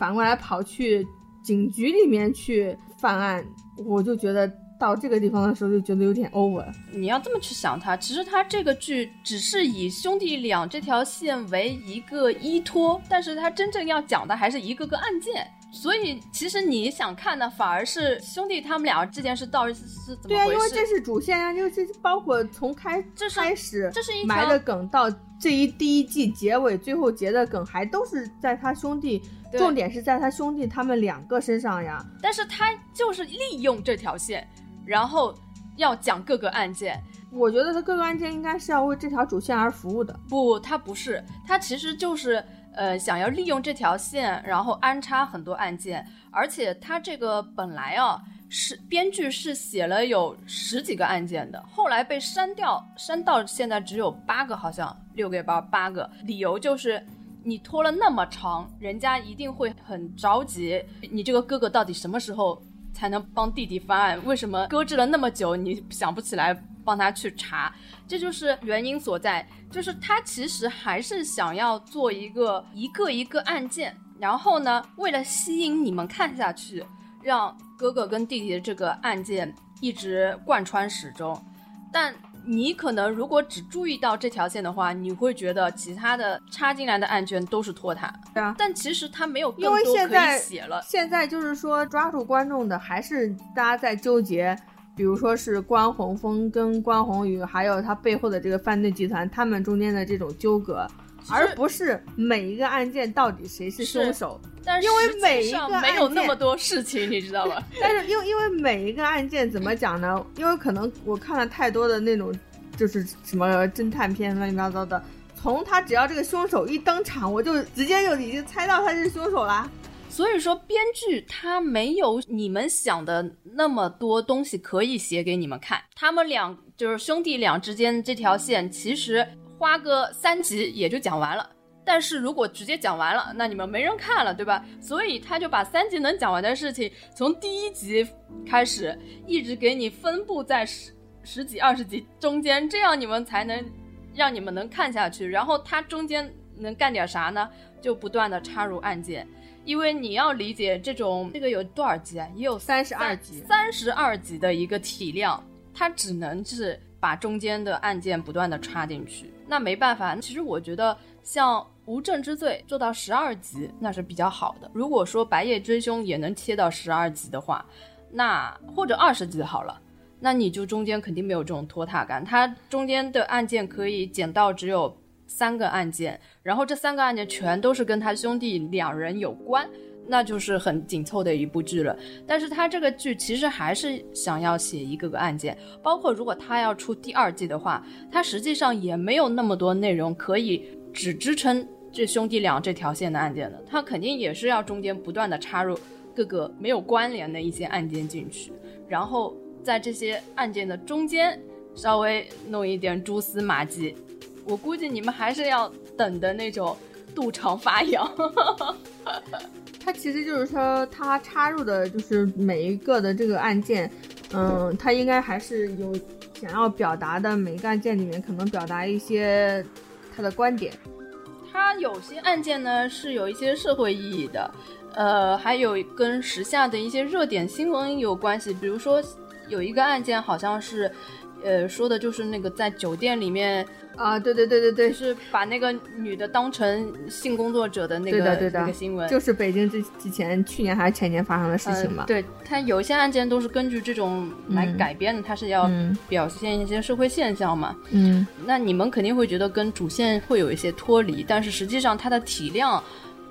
反过来跑去警局里面去犯案，我就觉得到这个地方的时候就觉得有点 over。
你要这么去想它，其实它这个剧只是以兄弟俩这条线为一个依托，但是它真正要讲的还是一个个案件。所以，其实你想看的反而是兄弟他们俩这件事到底是是怎么回事？对啊，
因为这是主线呀，就是包括从开
这是
开始，
这是一
埋的梗到这一第一季结尾最后结的梗，还都是在他兄弟，重点是在他兄弟他们两个身上呀。
但是他就是利用这条线，然后要讲各个案件。
我觉得它各个案件应该是要为这条主线而服务的。
不，它不是，它其实就是。呃，想要利用这条线，然后安插很多案件，而且它这个本来啊是编剧是写了有十几个案件的，后来被删掉，删到现在只有八个，好像六个八八个，理由就是你拖了那么长，人家一定会很着急，你这个哥哥到底什么时候才能帮弟弟翻案？为什么搁置了那么久，你想不起来？帮他去查，这就是原因所在。就是他其实还是想要做一个一个一个案件，然后呢，为了吸引你们看下去，让哥哥跟弟弟的这个案件一直贯穿始终。但你可能如果只注意到这条线的话，你会觉得其他的插进来的案卷都是拖沓。
对啊，
但其实他没有更
多可
以写了。
现在就是说抓住观众的还是大家在纠结。比如说是关宏峰跟关宏宇，还有他背后的这个犯罪集团，他们中间的这种纠葛，而不是每一个案件到底谁是凶手。
但是
因为每一个
没有那么多事情，你知道吧？
但是因因为每一个案件怎么讲呢？因为可能我看了太多的那种，就是什么侦探片乱七八糟的，从他只要这个凶手一登场，我就直接就已经猜到他是凶手啦。
所以说，编剧他没有你们想的那么多东西可以写给你们看。他们俩就是兄弟俩之间这条线，其实花个三集也就讲完了。但是如果直接讲完了，那你们没人看了，对吧？所以他就把三集能讲完的事情，从第一集开始一直给你分布在十十几、二十集中间，这样你们才能让你们能看下去。然后他中间能干点啥呢？就不断的插入案件，因为你要理解这种这个有多少集啊？也有
三十二集，
三十二集的一个体量，它只能是把中间的案件不断的插进去。那没办法，其实我觉得像《无证之罪》做到十二集那是比较好的。如果说《白夜追凶》也能切到十二集的话，那或者二十集好了，那你就中间肯定没有这种拖沓感。它中间的案件可以减到只有三个案件，然后这三个案件全都是跟他兄弟两人有关。那就是很紧凑的一部剧了，但是他这个剧其实还是想要写一个个案件，包括如果他要出第二季的话，他实际上也没有那么多内容可以只支撑这兄弟俩这条线的案件的，他肯定也是要中间不断的插入各个没有关联的一些案件进去，然后在这些案件的中间稍微弄一点蛛丝马迹，我估计你们还是要等的那种 肚肠发痒。
它其实就是说，它插入的就是每一个的这个案件，嗯，它应该还是有想要表达的。每一个案件里面可能表达一些他的观点。
它有些案件呢是有一些社会意义的，呃，还有跟时下的一些热点新闻有关系。比如说有一个案件好像是。呃，说的就是那个在酒店里面
啊，对对对对对，
是把那个女的当成性工作者的那个那个新闻，
就是北京之之前去年还是前年发生的事情嘛。
对，它有一些案件都是根据这种来改编的，它是要表现一些社会现象嘛。
嗯，
那你们肯定会觉得跟主线会有一些脱离，但是实际上它的体量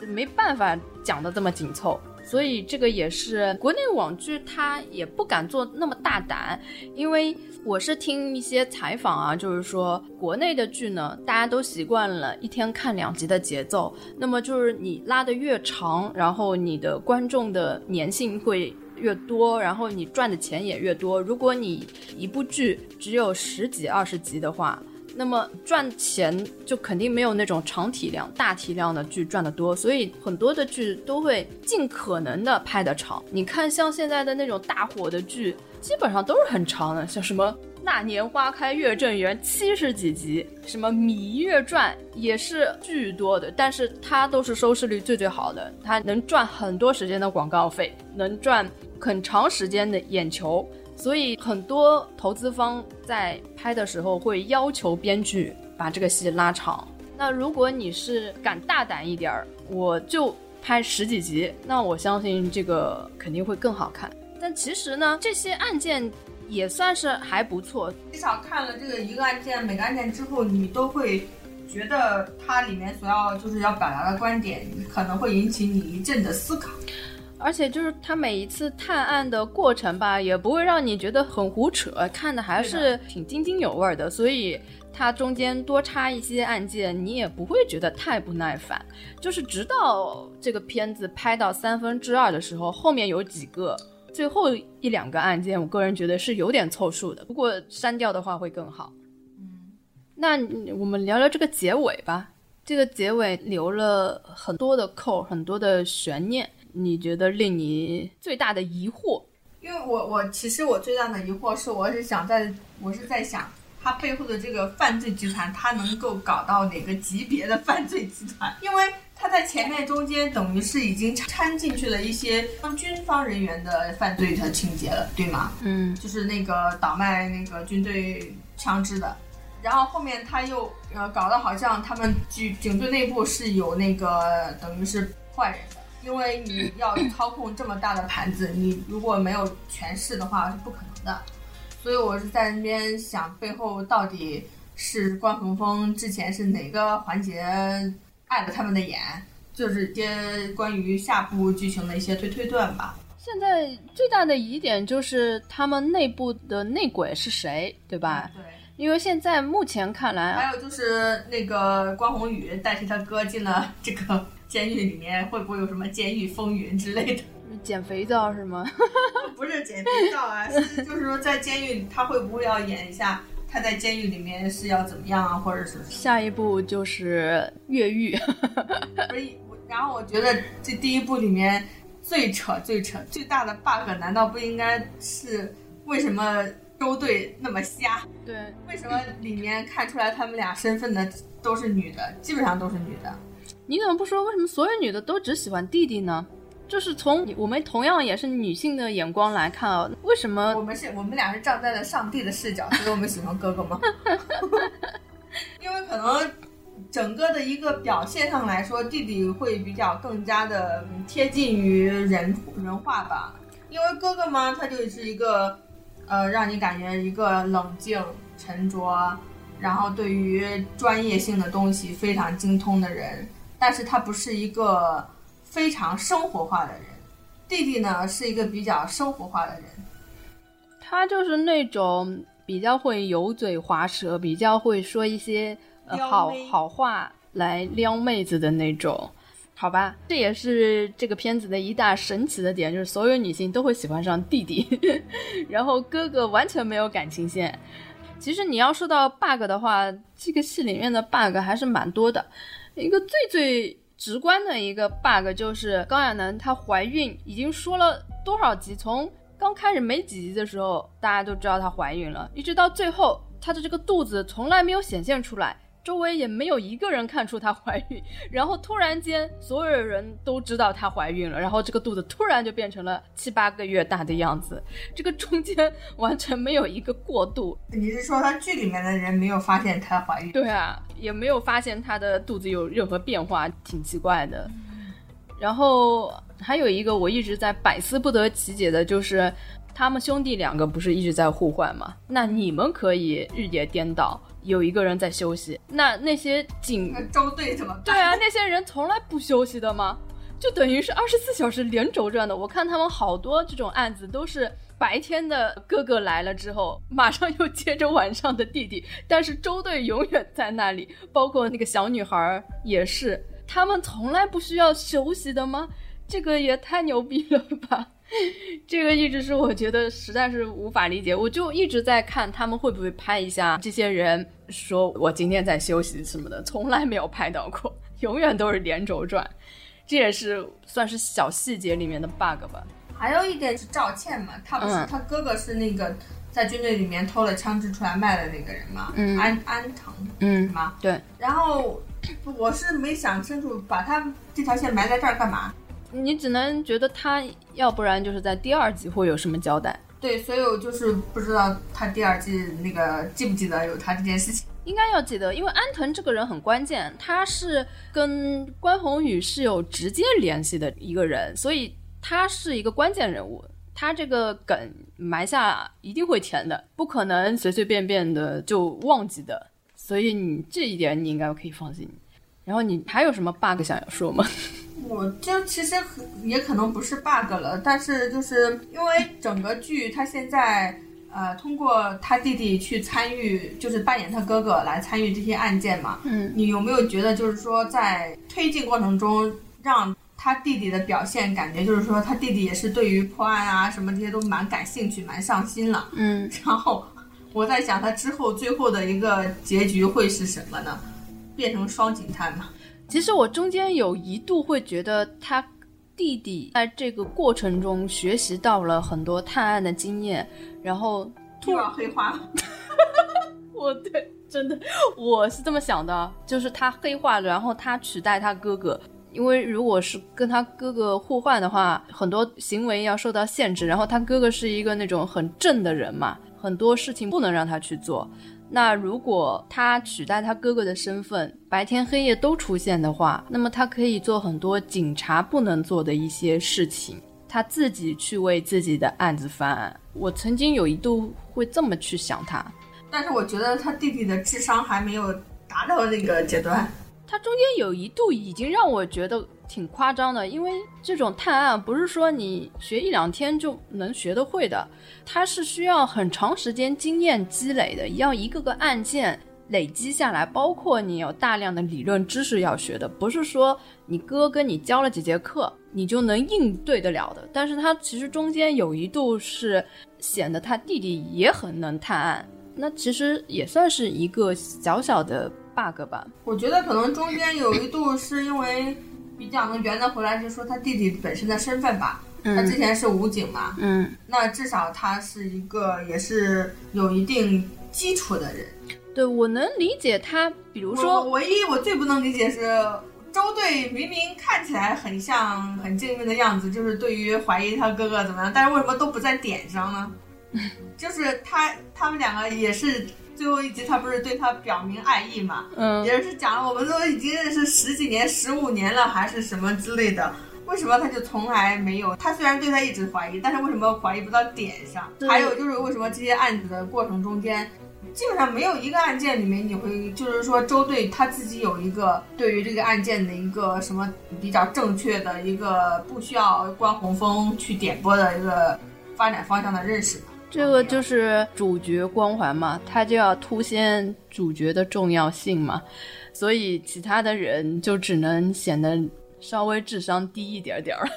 没办法讲的这么紧凑。所以这个也是国内网剧，它也不敢做那么大胆，因为我是听一些采访啊，就是说国内的剧呢，大家都习惯了一天看两集的节奏，那么就是你拉的越长，然后你的观众的粘性会越多，然后你赚的钱也越多。如果你一部剧只有十几二十集的话，那么赚钱就肯定没有那种长体量、大体量的剧赚得多，所以很多的剧都会尽可能的拍得长。你看，像现在的那种大火的剧，基本上都是很长的，像什么《那年花开月正圆》七十几集，什么《芈月传》也是巨多的，但是它都是收视率最最好的，它能赚很多时间的广告费，能赚很长时间的眼球。所以很多投资方在拍的时候会要求编剧把这个戏拉长。那如果你是敢大胆一点儿，我就拍十几集，那我相信这个肯定会更好看。但其实呢，这些案件也算是还不错。
至少看了这个一个案件，每个案件之后，你都会觉得它里面所要就是要表达的观点，可能会引起你一阵的思考。
而且就是他每一次探案的过程吧，也不会让你觉得很胡扯，看的还是挺津津有味的。所以它中间多插一些案件，你也不会觉得太不耐烦。就是直到这个片子拍到三分之二的时候，后面有几个最后一两个案件，我个人觉得是有点凑数的。不过删掉的话会更好。
嗯，
那我们聊聊这个结尾吧。这个结尾留了很多的扣，很多的悬念。你觉得令你最大的疑惑？
因为我我其实我最大的疑惑是，我是想在，我是在想，他背后的这个犯罪集团，他能够搞到哪个级别的犯罪集团？因为他在前面中间等于是已经掺进去了一些军方人员的犯罪的情节了，对吗？
嗯，
就是那个倒卖那个军队枪支的，然后后面他又呃搞得好像他们警警队内部是有那个等于是坏人。因为你要操控这么大的盘子，你如果没有权势的话是不可能的。所以我是在那边想，背后到底是关宏峰之前是哪个环节碍了他们的眼，就是接关于下部剧情的一些推推断吧。
现在最大的疑点就是他们内部的内鬼是谁，对吧？
对。
因为现在目前看来，
还有就是那个关宏宇代替他哥进了这个。监狱里面会不会有什么监狱风云之类的？
捡肥皂是吗？
不是捡肥皂啊，是就是说在监狱里他会不会要演一下他在监狱里面是要怎么样啊，或者是
下一步就是越狱。
不是，然后我觉得这第一部里面最扯、最扯、最大的 bug，难道不应该是为什么周队那么瞎？
对，
为什么里面看出来他们俩身份的都是女的，基本上都是女的？
你怎么不说为什么所有女的都只喜欢弟弟呢？就是从我们同样也是女性的眼光来看啊，为什么
我们是我们俩是站在了上帝的视角，所以我们喜欢哥哥吗？因为可能整个的一个表现上来说，弟弟会比较更加的贴近于人人话吧。因为哥哥嘛，他就是一个呃，让你感觉一个冷静沉着，然后对于专业性的东西非常精通的人，但是他不是一个。非常生活化的人，弟弟呢是一个比较生活化的人，
他就是那种比较会油嘴滑舌，比较会说一些呃好好话来撩妹子的那种，好吧，这也是这个片子的一大神奇的点，就是所有女性都会喜欢上弟弟，然后哥哥完全没有感情线。其实你要说到 bug 的话，这个戏里面的 bug 还是蛮多的，一个最最。直观的一个 bug 就是高亚楠她怀孕已经说了多少集？从刚开始没几集的时候，大家都知道她怀孕了，一直到最后，她的这个肚子从来没有显现出来。周围也没有一个人看出她怀孕，然后突然间所有的人都知道她怀孕了，然后这个肚子突然就变成了七八个月大的样子，这个中间完全没有一个过渡。
你是说他剧里面的人没有发现她怀孕？
对啊，也没有发现她的肚子有任何变化，挺奇怪的。然后还有一个我一直在百思不得其解的就是，他们兄弟两个不是一直在互换吗？那你们可以日夜颠倒。有一个人在休息，那那些警
周队怎么办？
对啊，那些人从来不休息的吗？就等于是二十四小时连轴转的。我看他们好多这种案子都是白天的哥哥来了之后，马上又接着晚上的弟弟，但是周队永远在那里。包括那个小女孩也是，他们从来不需要休息的吗？这个也太牛逼了吧！这个一直是我觉得实在是无法理解，我就一直在看他们会不会拍一下这些人说我今天在休息什么的，从来没有拍到过，永远都是连轴转，这也是算是小细节里面的 bug 吧。
还有一点是赵倩嘛，她不是她哥哥是那个在军队里面偷了枪支出来卖的那个人嘛，嗯安安藤，
嗯，
是吗？
对。
然后我是没想清楚，把他这条线埋在这儿干嘛？
你只能觉得他，要不然就是在第二季会有什么交代。
对，所以我就是不知道他第二季那个记不记得有他这件事情。
应该要记得，因为安藤这个人很关键，他是跟关宏宇是有直接联系的一个人，所以他是一个关键人物。他这个梗埋下一定会填的，不可能随随便便的就忘记的。所以你这一点你应该可以放心。然后你还有什么 bug 想要说吗？
我这其实也可能不是 bug 了，但是就是因为整个剧他现在呃通过他弟弟去参与，就是扮演他哥哥来参与这些案件嘛。
嗯，
你有没有觉得就是说在推进过程中，让他弟弟的表现感觉就是说他弟弟也是对于破案啊什么这些都蛮感兴趣、蛮上心了。
嗯，
然后我在想他之后最后的一个结局会是什么呢？变成双警探吗？
其实我中间有一度会觉得他弟弟在这个过程中学习到了很多探案的经验，然后
突然黑化。
我对，真的我是这么想的，就是他黑化了，然后他取代他哥哥，因为如果是跟他哥哥互换的话，很多行为要受到限制，然后他哥哥是一个那种很正的人嘛，很多事情不能让他去做。那如果他取代他哥哥的身份，白天黑夜都出现的话，那么他可以做很多警察不能做的一些事情，他自己去为自己的案子翻案。我曾经有一度会这么去想他，
但是我觉得他弟弟的智商还没有达到那个阶段。
他中间有一度已经让我觉得。挺夸张的，因为这种探案不是说你学一两天就能学得会的，它是需要很长时间经验积累的，要一个个案件累积下来，包括你有大量的理论知识要学的，不是说你哥跟你教了几节课，你就能应对得了的。但是他其实中间有一度是显得他弟弟也很能探案，那其实也算是一个小小的 bug 吧。
我觉得可能中间有一度是因为比较能圆得回来，是说他弟弟本身的身份吧。他之前是武警嘛，
嗯，
那至少他是一个也是有一定基础的人。
对，我能理解他，比如说，
唯一我最不能理解是周队明明看起来很像很敬业的样子，就是对于怀疑他哥哥怎么样，但是为什么都不在点上呢？就是他他们两个也是最后一集，他不是对他表明爱意嘛？
嗯，
也是讲了我们都已经认识十几年、十五年了，还是什么之类的。为什么他就从来没有？他虽然对他一直怀疑，但是为什么怀疑不到点上？还有就是为什么这些案子的过程中间，基本上没有一个案件里面你会就是说周队他自己有一个对于这个案件的一个什么比较正确的一个不需要关洪峰去点拨的一个发展方向的认识吧？
这个就是主角光环嘛，他就要凸显主角的重要性嘛，所以其他的人就只能显得稍微智商低一点点儿。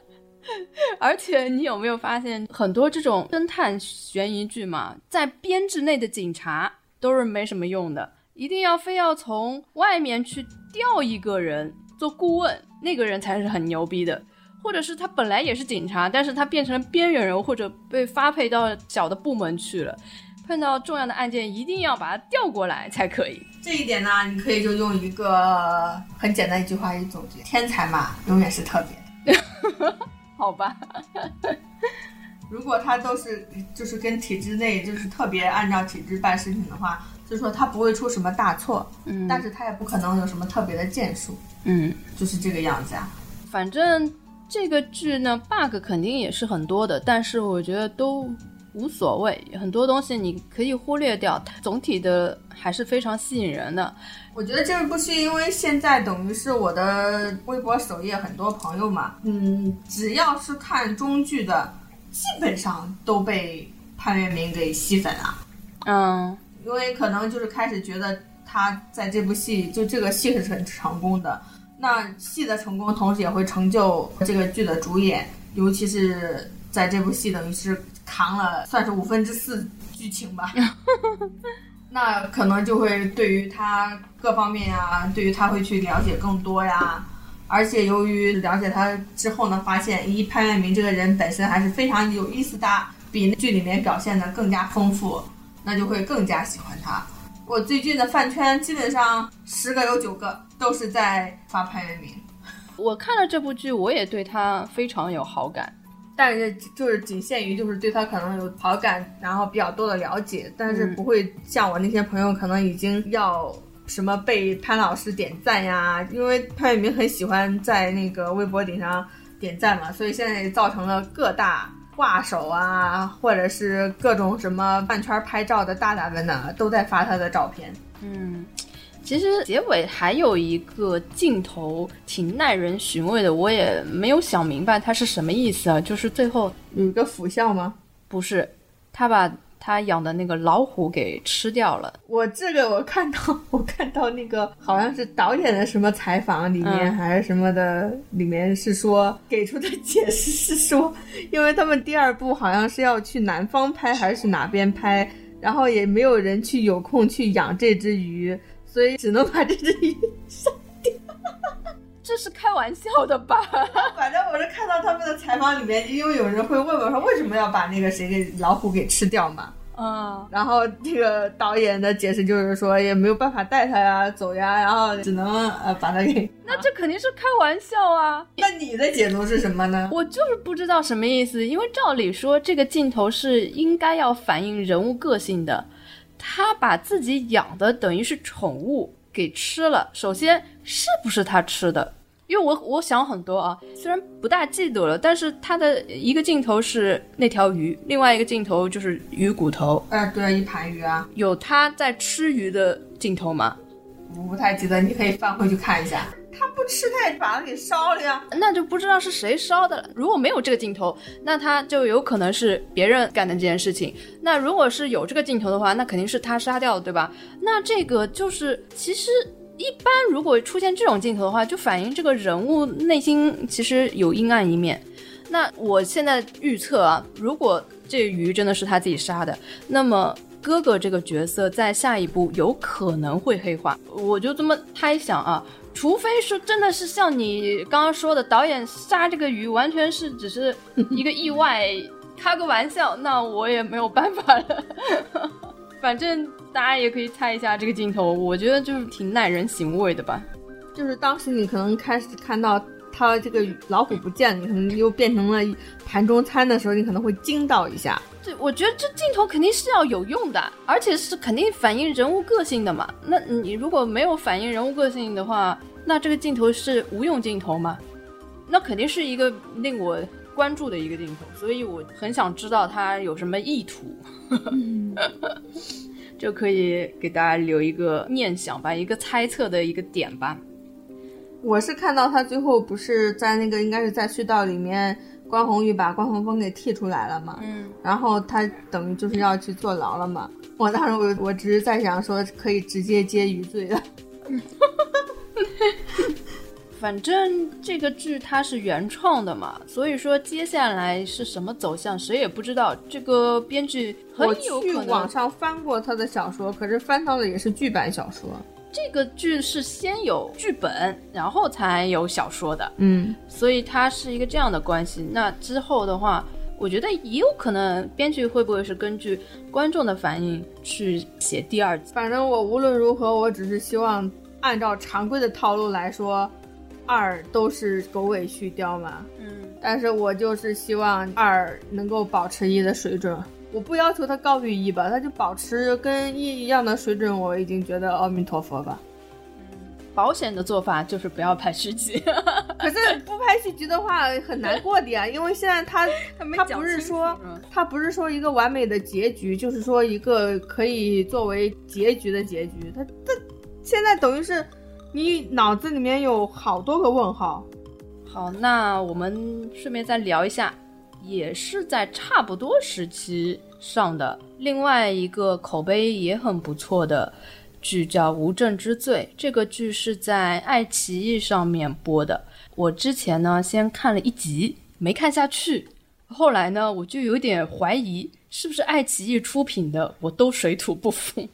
而且你有没有发现，很多这种侦探悬疑剧嘛，在编制内的警察都是没什么用的，一定要非要从外面去调一个人做顾问，那个人才是很牛逼的。或者是他本来也是警察，但是他变成了边缘人，或者被发配到小的部门去了。碰到重要的案件，一定要把他调过来才可以。
这一点呢，你可以就用一个很简单一句话一总结：天才嘛，永远是特别的。
好吧，
如果他都是就是跟体制内就是特别按照体制办事情的话，就是说他不会出什么大错，
嗯
但是他也不可能有什么特别的建树，
嗯，
就是这个样子啊。
反正这个剧呢，bug 肯定也是很多的，但是我觉得都无所谓，很多东西你可以忽略掉，它总体的还是非常吸引人的。
我觉得这部戏，因为现在等于是我的微博首页很多朋友嘛，嗯，只要是看中剧的，基本上都被潘粤明给吸粉了。
嗯
因为可能就是开始觉得他在这部戏就这个戏是很成功的，那戏的成功同时也会成就这个剧的主演，尤其是在这部戏等于是扛了算是五分之四剧情吧，那可能就会对于他各方面呀，对于他会去了解更多呀。而且由于了解他之后呢，发现一潘粤明这个人本身还是非常有意思的，比剧里面表现的更加丰富。那就会更加喜欢他。我最近的饭圈基本上十个有九个都是在发潘粤明，
我看了这部剧，我也对他非常有好感。
但是就是仅限于就是对他可能有好感，然后比较多的了解，但是不会像我那些朋友可能已经要什么被潘老师点赞呀，因为潘粤明很喜欢在那个微博顶上点赞嘛，所以现在也造成了各大。挂手啊，或者是各种什么饭圈拍照的大大们呢，都在发他的照片。
嗯，其实结尾还有一个镜头挺耐人寻味的，我也没有想明白它是什么意思啊。就是最后
有一个腐笑吗？
不是，他把他养的那个老虎给吃掉了。
我这个我看到，我看到那个好像是导演的什么采访里面、还是什么的，里面是说给出的解释是说，因为他们第二部好像是要去南方拍还是哪边拍，然后也没有人去有空去养这只鱼，所以只能把这只鱼杀掉。
这是开玩笑的吧？
反正我是看到他们的采访里面，因为有人会问我说为什么要把那个谁给老虎给吃掉嘛。
嗯，
然后这个导演的解释就是说，也没有办法带他呀走呀，然后只能呃把他给。
那这肯定是开玩笑啊！
那你的解读是什么呢？
我就是不知道什么意思，因为照理说这个镜头是应该要反映人物个性的，他把自己养的等于是宠物给吃了。首先是不是他吃的？因为我我想很多啊，虽然不大记得了，但是他的一个镜头是那条鱼，另外一个镜头就是鱼骨头，
呃，对，一盘鱼啊，
有他在吃鱼的镜头吗？
我不太记得，你可以翻回去看一下。他不吃，他也把它给烧了呀。
那就不知道是谁烧的了。如果没有这个镜头，那他就有可能是别人干的这件事情。那如果是有这个镜头的话，那肯定是他杀掉的，对吧？那这个就是其实。一般如果出现这种镜头的话，就反映这个人物内心其实有阴暗一面。那我现在预测啊，如果这鱼真的是他自己杀的，那么哥哥这个角色在下一步有可能会黑化。我就这么猜想啊，除非是真的是像你刚刚说的，导演杀这个鱼完全是只是一个意外，开个玩笑，那我也没有办法了。反正大家也可以猜一下这个镜头，我觉得就是挺耐人寻味的吧。
就是当时你可能开始看到它这个老虎不见了，你可能又变成了盘中餐的时候，你可能会惊到一下。
对，我觉得这镜头肯定是要有用的，而且是肯定反映人物个性的嘛。那你如果没有反映人物个性的话，那这个镜头是无用镜头吗？那肯定是一个令我关注的一个镜头，所以我很想知道他有什么意图。就可以给大家留一个念想吧，一个猜测的一个点吧。
我是看到他最后不是在那个应该是在隧道里面，关宏宇把关宏峰给剔出来了嘛？
嗯。
然后他等于就是要去坐牢了嘛？我当时我我只是在想说可以直接接余罪了。
反正这个剧它是原创的嘛，所以说接下来是什么走向，谁也不知道。这个编剧很有可能
网上翻过他的小说，可是翻到的也是剧版小说。
这个剧是先有剧本，然后才有小说的，
嗯，
所以它是一个这样的关系。那之后的话，我觉得也有可能编剧会不会是根据观众的反应去写第二集。
反正我无论如何，我只是希望按照常规的套路来说。二都是狗尾续貂嘛，
嗯，
但是我就是希望二能够保持一的水准，我不要求他高于一吧，他就保持跟一一样的水准，我已经觉得阿弥陀佛吧。
嗯，保险的做法就是不要拍续集，
可是不拍续集的话很难过的呀，因为现在他他不是说他不是说一个完美的结局，就是说一个可以作为结局的结局，他他现在等于是。你脑子里面有好多个问号。
好，那我们顺便再聊一下，也是在差不多时期上的另外一个口碑也很不错的剧，叫《无证之罪》。这个剧是在爱奇艺上面播的。我之前呢，先看了一集，没看下去。后来呢，我就有点怀疑是不是爱奇艺出品的，我都水土不服。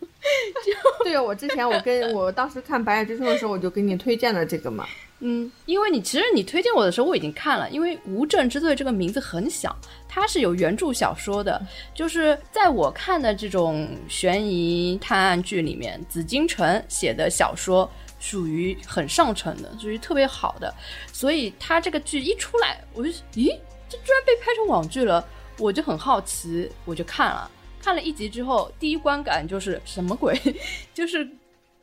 对啊，我之前我跟我当时看《白夜追凶》的时候，我就给你推荐了这个嘛。
嗯，因为你其实你推荐我的时候，我已经看了。因为《无证之罪》这个名字很响，它是有原著小说的。就是在我看的这种悬疑探案剧里面，紫金城写的小说属于很上乘的，属于特别好的。所以它这个剧一出来，我就咦。这居然被拍成网剧了，我就很好奇，我就看了，看了一集之后，第一观感就是什么鬼，就是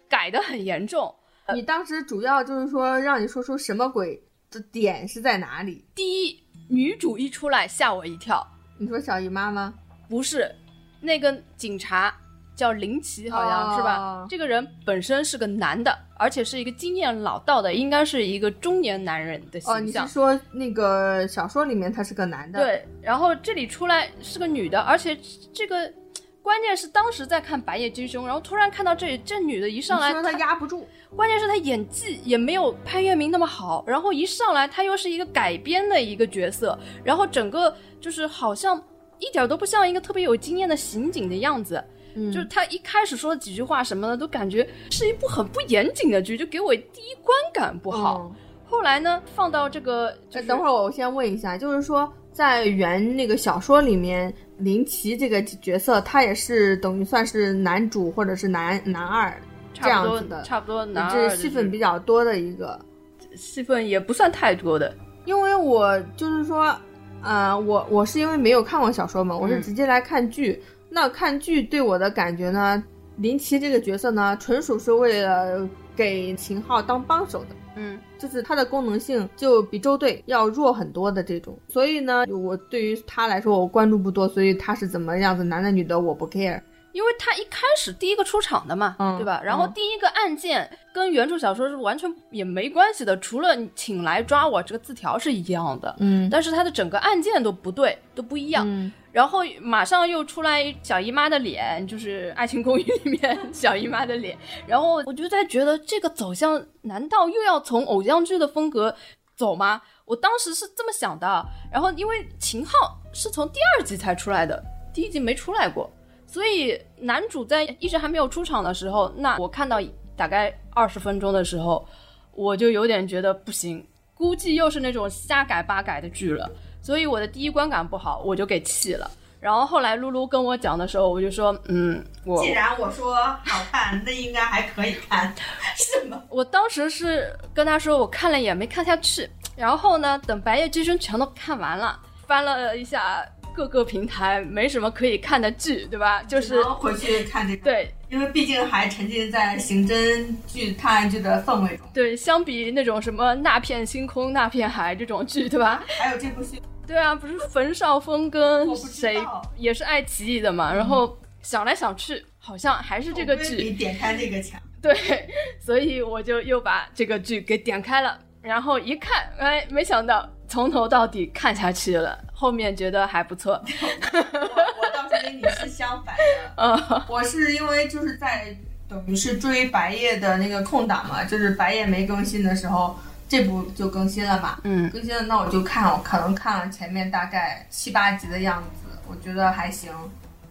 改的很严重。
你当时主要就是说让你说出什么鬼的点是在哪里？
第一，女主一出来吓我一跳。
你说小姨妈吗？
不是，那个警察。叫林奇，好像是吧？这个人本身是个男的，而且是一个经验老道的，应该是一个中年男人的形象。哦，
你是说那个小说里面他是个男的？
对，然后这里出来是个女的，而且这个关键是当时在看《白夜追凶》，然后突然看到这这女的一上来，
她压不住。
关键是她演技也没有潘粤明那么好，然后一上来她又是一个改编的一个角色，然后整个就是好像一点都不像一个特别有经验的刑警的样子。就是他一开始说的几句话什么的，都感觉是一部很不严谨的剧，就给我第一观感不好。后来呢，放到这个，
等会儿我先问一下，就是说在原那个小说里面，林奇这个角色，他也是等于算是男主或者是男男二这样子的，
差不多男
二，是戏份比较多的一个，
戏份也不算太多的。
因为我就是说，呃，我我是因为没有看过小说嘛，我是直接来看剧。那看剧对我的感觉呢，林奇这个角色呢，纯属是为了给秦昊当帮手的，
嗯，
就是他的功能性就比周队要弱很多的这种，所以呢，我对于他来说我关注不多，所以他是怎么样子男的女的我不 care，
因为他一开始第一个出场的嘛，
嗯
对吧？然后
嗯
第一个案件跟原著小说是完全也没关系的，除了请来抓我这个字条是一样的，
嗯
但是他的整个案件都不对，都不一样。
嗯
然后马上又出来小姨妈的脸，就是《爱情公寓》里面小姨妈的脸。然后我就在觉得这个走向，难道又要从偶像剧的风格走吗？我当时是这么想的。然后因为秦昊是从第二集才出来的，第一集没出来过，所以男主在一直还没有出场的时候，那我看到大概二十分钟的时候，我就有点觉得不行，估计又是那种瞎改八改的剧了。所以我的第一观感不好，我就给弃了。然后后来露露跟我讲的时候，我就说，嗯，我
既然我说好看，那应该还可以看，是吗？
我当时是跟他说，我看了也没看下去。然后呢，等《白夜追凶》全都看完了，翻了一下各个平台，没什么可以看的剧，对吧？就是
然后回去看这个，
对
因为毕竟还沉浸在刑侦剧、探案剧的氛围中。
对，相比那种什么那片星空那片海这种剧，对吧？
还有这部戏，
对啊，不是冯绍峰跟谁也是爱奇艺的嘛？然后想来想去，好像还是这个剧。
比点开这个强。
对，所以我就又把这个剧给点开了，然后一看，哎，没想到从头到底看下去了，后面觉得还不错。
我我倒是跟你是相反的，
嗯
我是因为就是在等于是追白夜的那个空档嘛，就是白夜没更新的时候，这部就更新了嘛。
嗯
更新了，那我就看，我可能看了前面大概七八集的样子，我觉得还行。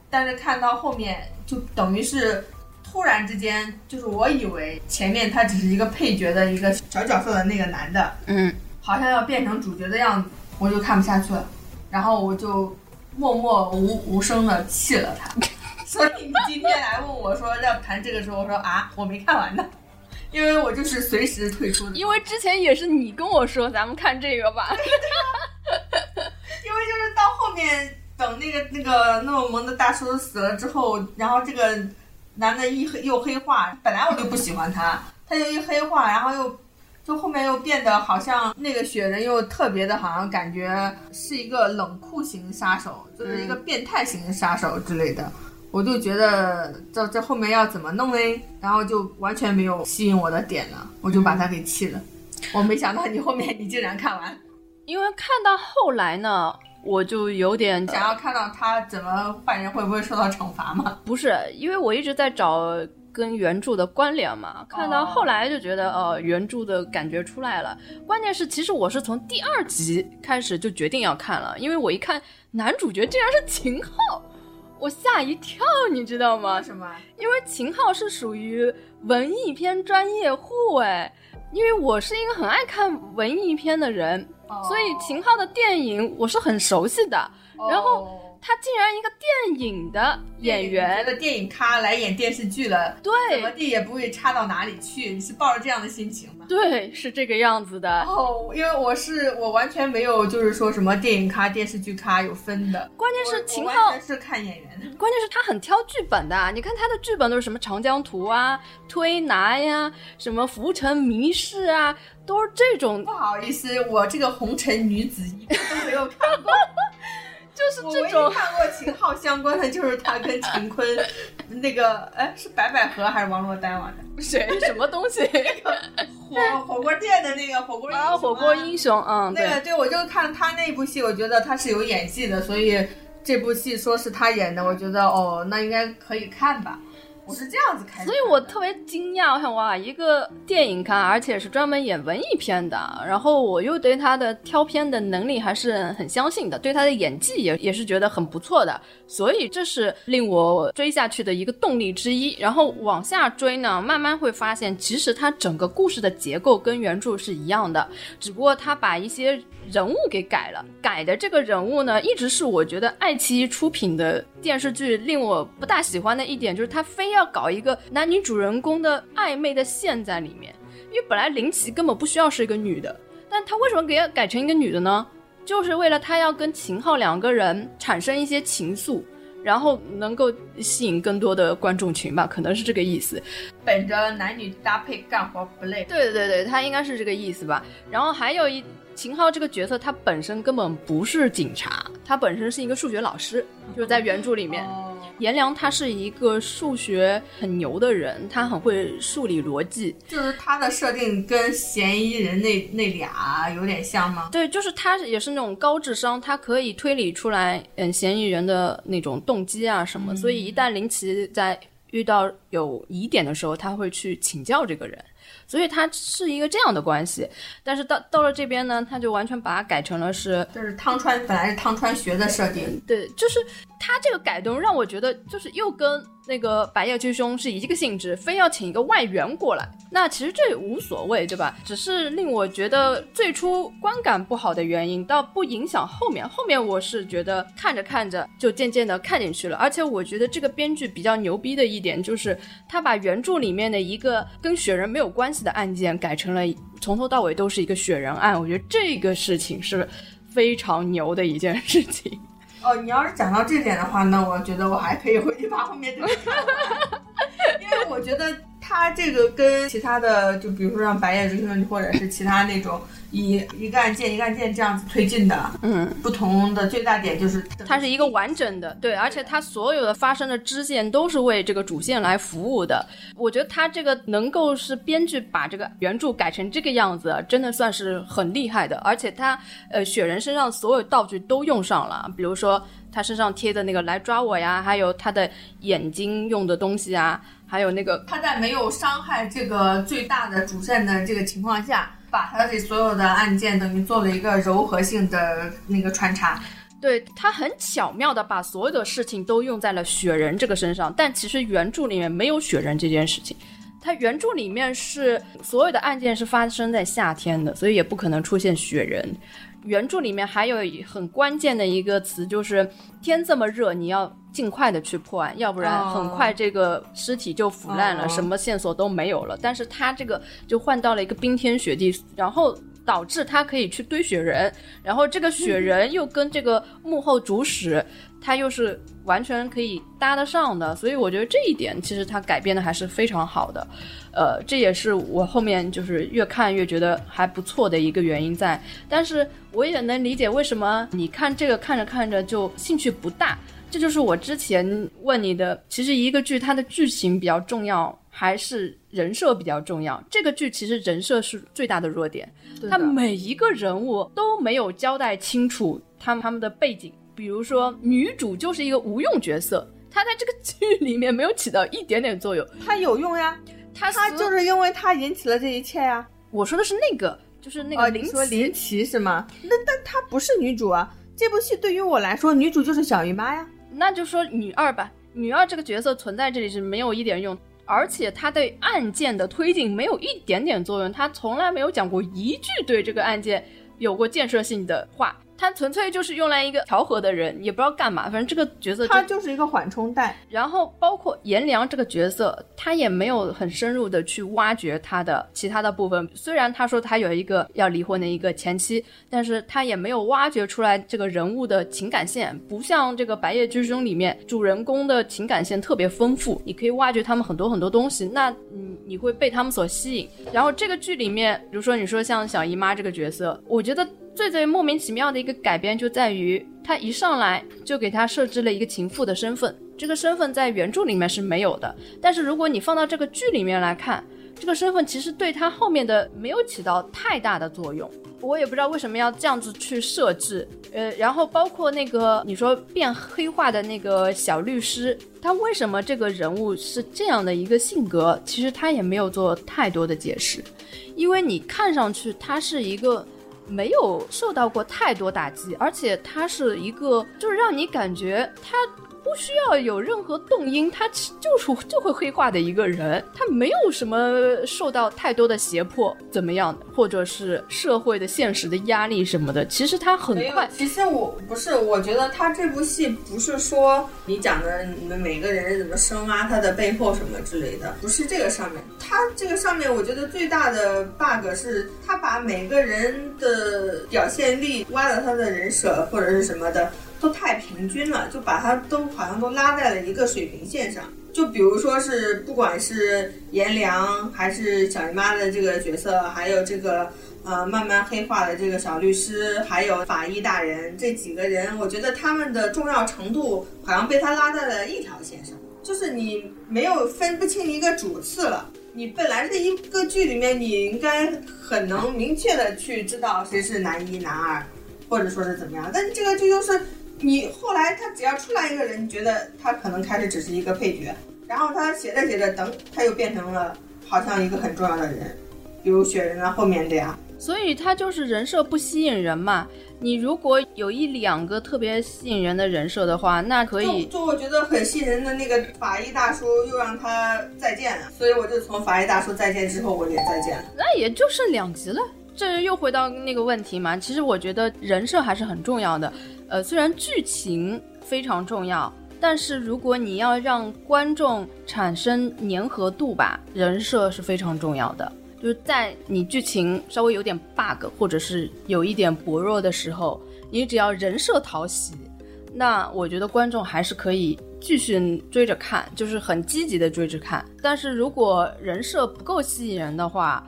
但是看到后面，就等于是突然之间，就是我以为前面他只是一个配角的一个小角色的那个男的，
嗯，
好像要变成主角的样子，我就看不下去了，然后我就默默无无声的弃了他。所以你今天来问我说要谈这个时候，我说啊，我没看完呢，因为我就是随时退出的。
因为之前也是你跟我说咱们看这个吧，
因为就是到后面，等那个那个那么萌的大叔死了之后，然后这个男的一黑又黑化，本来我就不喜欢他，他就一黑化，然后又就后面又变得好像那个雪人又特别的，好像感觉是一个冷酷型杀手，就是一个变态型杀手之类的。我就觉得这这后面要怎么弄嘞？然后就完全没有吸引我的点了，我就把它给弃了。我没想到你后面你竟然看完。
因为看到后来呢，我就有点
想要看到他怎么坏人会不会受到惩罚吗？
不是，因为我一直在找跟原著的关联嘛，看到后来就觉得，呃，原著的感觉出来了。关键是，其实我是从第二集开始就决定要看了，因为我一看男主角竟然是秦昊，我吓一跳，你知道吗？
什么？
因为秦昊是属于文艺片专业户哎，因为我是一个很爱看文艺片的人，所以秦昊的电影我是很熟悉的。然后
哦
他竟然一个电影的演员，
的电影咖来演电视剧了，
对
怎么地也不会差到哪里去。你是抱着这样的心情吗？
对，是这个样子的。
哦，因为我是我完全没有就是说什么电影咖、电视剧咖有分的，
关键是秦昊
是看演员的。
关键是他很挑剧本的，你看他的剧本都是什么《长江图》啊、推拿呀、什么《浮沉迷事》啊，都是这种
不，好意思，我这个红尘女子一个都没有看过。
就是这种。
看过秦昊相关的就是他跟陈坤 那个，哎，是白百合还是王珞丹玩的？
谁什么东西
火火锅店的那个火锅英雄
啊？火锅英雄，嗯，对
那个对，我就看他那部戏，我觉得他是有演技的，所以这部戏说是他演的，我觉得哦，那应该可以看吧。是这样子开，
所以我特别惊讶，我想哇，一个电影咖，而且是专门演文艺片的，然后我又对他的挑片的能力还是很相信的，对他的演技也也是觉得很不错的，所以这是令我追下去的一个动力之一。然后往下追呢，慢慢会发现，其实它整个故事的结构跟原著是一样的，只不过他把一些人物给改了，改的这个人物呢，一直是我觉得爱奇艺出品的电视剧令我不大喜欢的一点，就是他非要搞一个男女主人公的暧昧的线在里面，因为本来林奇根本不需要是一个女的，但他为什么给他改成一个女的呢？就是为了他要跟秦昊两个人产生一些情愫。然后能够吸引更多的观众群吧，可能是这个意思。
本着男女搭配干活不累，
对对对，他应该是这个意思吧。然后还有一秦昊这个角色，他本身根本不是警察，他本身是一个数学老师，就是在原著里面。
哦
颜良他是一个数学很牛的人，他很会数理逻辑。
就是他的设定跟嫌疑人那那俩有点像吗？
对，就是他也是那种高智商，他可以推理出来，嗯，嫌疑人的那种动机啊什么。所以一旦林奇在遇到有疑点的时候，他会去请教这个人。所以它是一个这样的关系，但是到到了这边呢，他就完全把它改成了是，
就是汤川本来是汤川学的设定，
对，就是他这个改动让我觉得就是又跟那个白夜追凶是一个性质，非要请一个外援过来，那其实这无所谓，对吧？只是令我觉得最初观感不好的原因，倒不影响后面。后面我是觉得看着看着就渐渐的看进去了，而且我觉得这个编剧比较牛逼的一点就是他把原著里面的一个跟雪人没有关系的案件改成了从头到尾都是一个雪人案，我觉得这个事情是非常牛的一件事情。
哦，你要是讲到这点的话，那我觉得我还可以回去把后面这个。看完，因为我觉得他这个跟其他的，就比如说像《白夜追凶》或者是其他那种以一个案件一个案件这样子推进的，
嗯，
不同的最大点就是
它是一个完整的，对，而且它所有的发生的支线都是为这个主线来服务的。我觉得它这个能够是编剧把这个原著改成这个样子，真的算是很厉害的。而且他呃，雪人身上所有道具都用上了，比如说他身上贴的那个来抓我呀，还有他的眼睛用的东西啊，还有那个
他在没有伤害这个最大的主线的这个情况下，把他这所有的案件等于做了一个柔和性的那个穿插。
对他很巧妙的把所有的事情都用在了雪人这个身上，但其实原著里面没有雪人这件事情。他原著里面是所有的案件是发生在夏天的，所以也不可能出现雪人。原著里面还有很关键的一个词，就是天这么热，你要尽快的去破案，要不然
哦
很快这个尸体就腐烂了，
哦
什么线索都没有了。但是他这个就换到了一个冰天雪地，然后导致他可以去堆雪人，然后这个雪人又跟这个幕后主使，他又是完全可以搭得上的，所以我觉得这一点其实它改编的还是非常好的。呃，这也是我后面就是越看越觉得还不错的一个原因在。但是我也能理解为什么你看这个看着看着就兴趣不大，这就是我之前问你的。其实一个剧它的剧情比较重要，还是人设比较重要？这个剧其实人设是最大的弱点，他每一个人物都没有交代清楚他们他们的背景。比如说女主就是一个无用角色，她在这个剧里面没有起到一点点作用。
她有用呀，
她
她就是因为她引起了这一切呀。
我说的是那个，就是那
哦，
个林奇
林奇是吗？那但她不是女主啊。这部戏对于我来说，女主就是小姨妈呀。
那就说女二吧，女二这个角色存在这里是没有一点用，而且她对案件的推进没有一点点作用，她从来没有讲过一句对这个案件有过建设性的话，她纯粹就是用来一个调和的人，也不知道干嘛，反正这个角色就
她就是一个缓冲带。
然后包括颜良这个角色，他也没有很深入的去挖掘他的其他的部分。虽然他说他有一个要离婚的一个前妻，但是他也没有挖掘出来这个人物的情感线，不像这个《白夜追凶》里面主人公的情感线特别丰富，你可以挖掘他们很多很多东西，那你你会被他们所吸引。然后这个剧里面，比如说你说像小姨妈这个角色，我觉得最最莫名其妙的一个改编就在于，他一上来就给他设置了一个情妇的身份，这个身份在原著里面是没有的。但是如果你放到这个剧里面来看，这个身份其实对他后面的没有起到太大的作用。我也不知道为什么要这样子去设置，呃，然后包括那个你说变黑化的那个小律师，他为什么这个人物是这样的一个性格，其实他也没有做太多的解释，因为你看上去他是一个没有受到过太多打击，而且他是一个就是让你感觉他不需要有任何动因，他就是就会黑化的一个人，他没有什么受到太多的胁迫，怎么样的，或者是社会的现实的压力什么的，其实他很快，
其实我不是，我觉得他这部戏不是说你讲的你们每个人怎么深挖他的背后什么之类的，不是这个上面。他这个上面，我觉得最大的 bug 是他把每个人的表现力挖到他的人设或者是什么的都太平均了，就把他都好像都拉在了一个水平线上。就比如说是不管是颜良还是小姨妈的这个角色，还有这个
呃慢慢黑化的这个小律师，还有法医大人这几个人，我觉得他们的重要程度好像被他拉在了一条线上，就是你没有分不清一个主次了。你本来这一个剧里面，你应该很能明确的去知道谁是男一、男二，或者说是怎么样。但是这个剧就是你后来他只要出来一个人，你觉得他可能开始只是一个配角，然后他写着写着，等他又变成了好像一个很重要的人，比如雪人啊后面的呀。
所以他就是人设不吸引人嘛。你如果有一两个特别吸引人的人设的话，那可以。
就就我觉得很吸引人的那个法医大叔又让他再见了，所以我就从法医大叔再见之后我也再见了。
那也就剩两集了，这又回到那个问题嘛。其实我觉得人设还是很重要的。呃，虽然剧情非常重要，但是如果你要让观众产生粘合度吧，人设是非常重要的。就是在你剧情稍微有点 bug 或者是有一点薄弱的时候，你只要人设讨喜，那我觉得观众还是可以继续追着看，就是很积极的追着看。但是如果人设不够吸引人的话，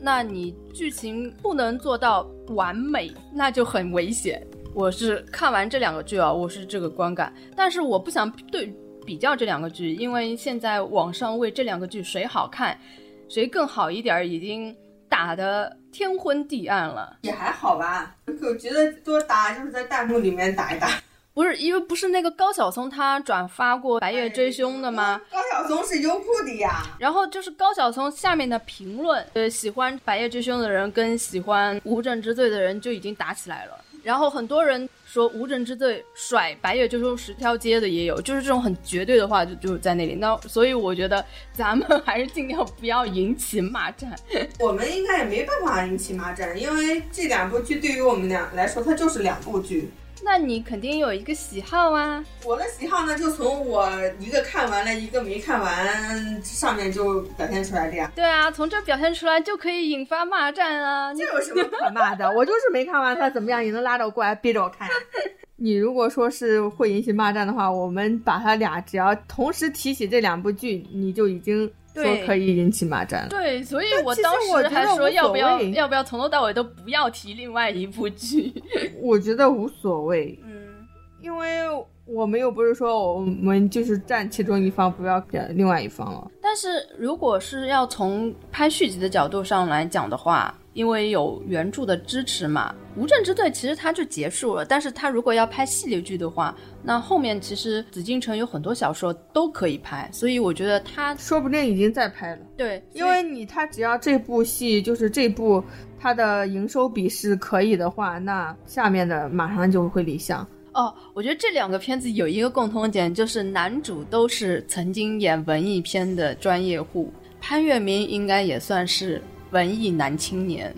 那你剧情不能做到完美，那就很危险。我是看完这两个剧啊，我是这个观感，但是我不想对比较这两个剧，因为现在网上为这两个剧谁好看。谁更好一点已经打的天昏地暗了，
也还好吧。我觉得多打就是在弹幕里面打一打。
不是因为不是那个高晓松他转发过《白夜追凶》的吗？
高晓松是优酷的呀。
然后就是高晓松下面的评论，呃，喜欢《白夜追凶》的人跟喜欢《无证之罪》的人就已经打起来了。然后很多人。说无证之罪甩白月就说十条街的也有，就是这种很绝对的话就就在那里。那所以我觉得咱们还是尽量不要引起骂战。
我们应该也没办法引起骂战，因为这两部剧对于我们俩来说，它就是两部剧。
那你肯定有一个喜好啊！
我的喜好呢，就从我一个看完了，一个没看完上面就表现出来的呀。
对啊，从这表现出来就可以引发骂战啊！
这有什么可骂的？我就是没看完，他怎么样也能拉着我过来逼着我看。
你如果说是会引起骂战的话，我们把他俩只要同时提起这两部剧，你就已经。说可以引起骂战，
对，所以我当时还说要不要要不要从头到尾都不要提另外一部剧，
我觉得无所谓，嗯，因为我们又不是说我们就是站其中一方，不要给另外一方了。
但是如果是要从拍续集的角度上来讲的话。因为有原著的支持嘛，《无证之罪》其实它就结束了。但是它如果要拍系列剧的话，那后面其实紫禁城有很多小说都可以拍，所以我觉得它
说不定已经在拍了。
对，
因为你他只要这部戏就是这部它的营收比是可以的话，那下面的马上就会立项。
哦，我觉得这两个片子有一个共同点，就是男主都是曾经演文艺片的专业户，潘粤明应该也算是。文艺男青年，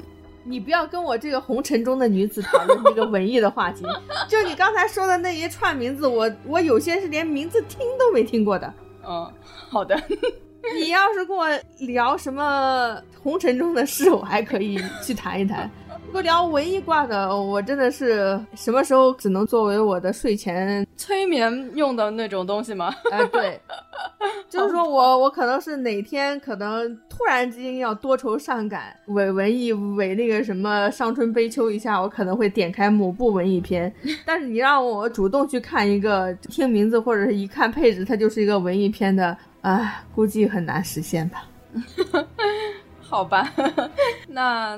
你不要跟我这个红尘中的女子讨论这个文艺的话题。就你刚才说的那一串名字，我我有些是连名字听都没听过的。
嗯，好的。
你要是跟我聊什么红尘中的事，我还可以去谈一谈。如果聊文艺挂的，我真的是什么时候只能作为我的睡前
催眠用的那种东西吗？
哎，对，就是说我我可能是哪天可能突然之间要多愁善感，伪文艺伪那个什么伤春悲秋一下，我可能会点开某部文艺片。但是你让我主动去看一个听名字或者是一看配置，它就是一个文艺片的，哎，估计很难实现吧。
好吧，那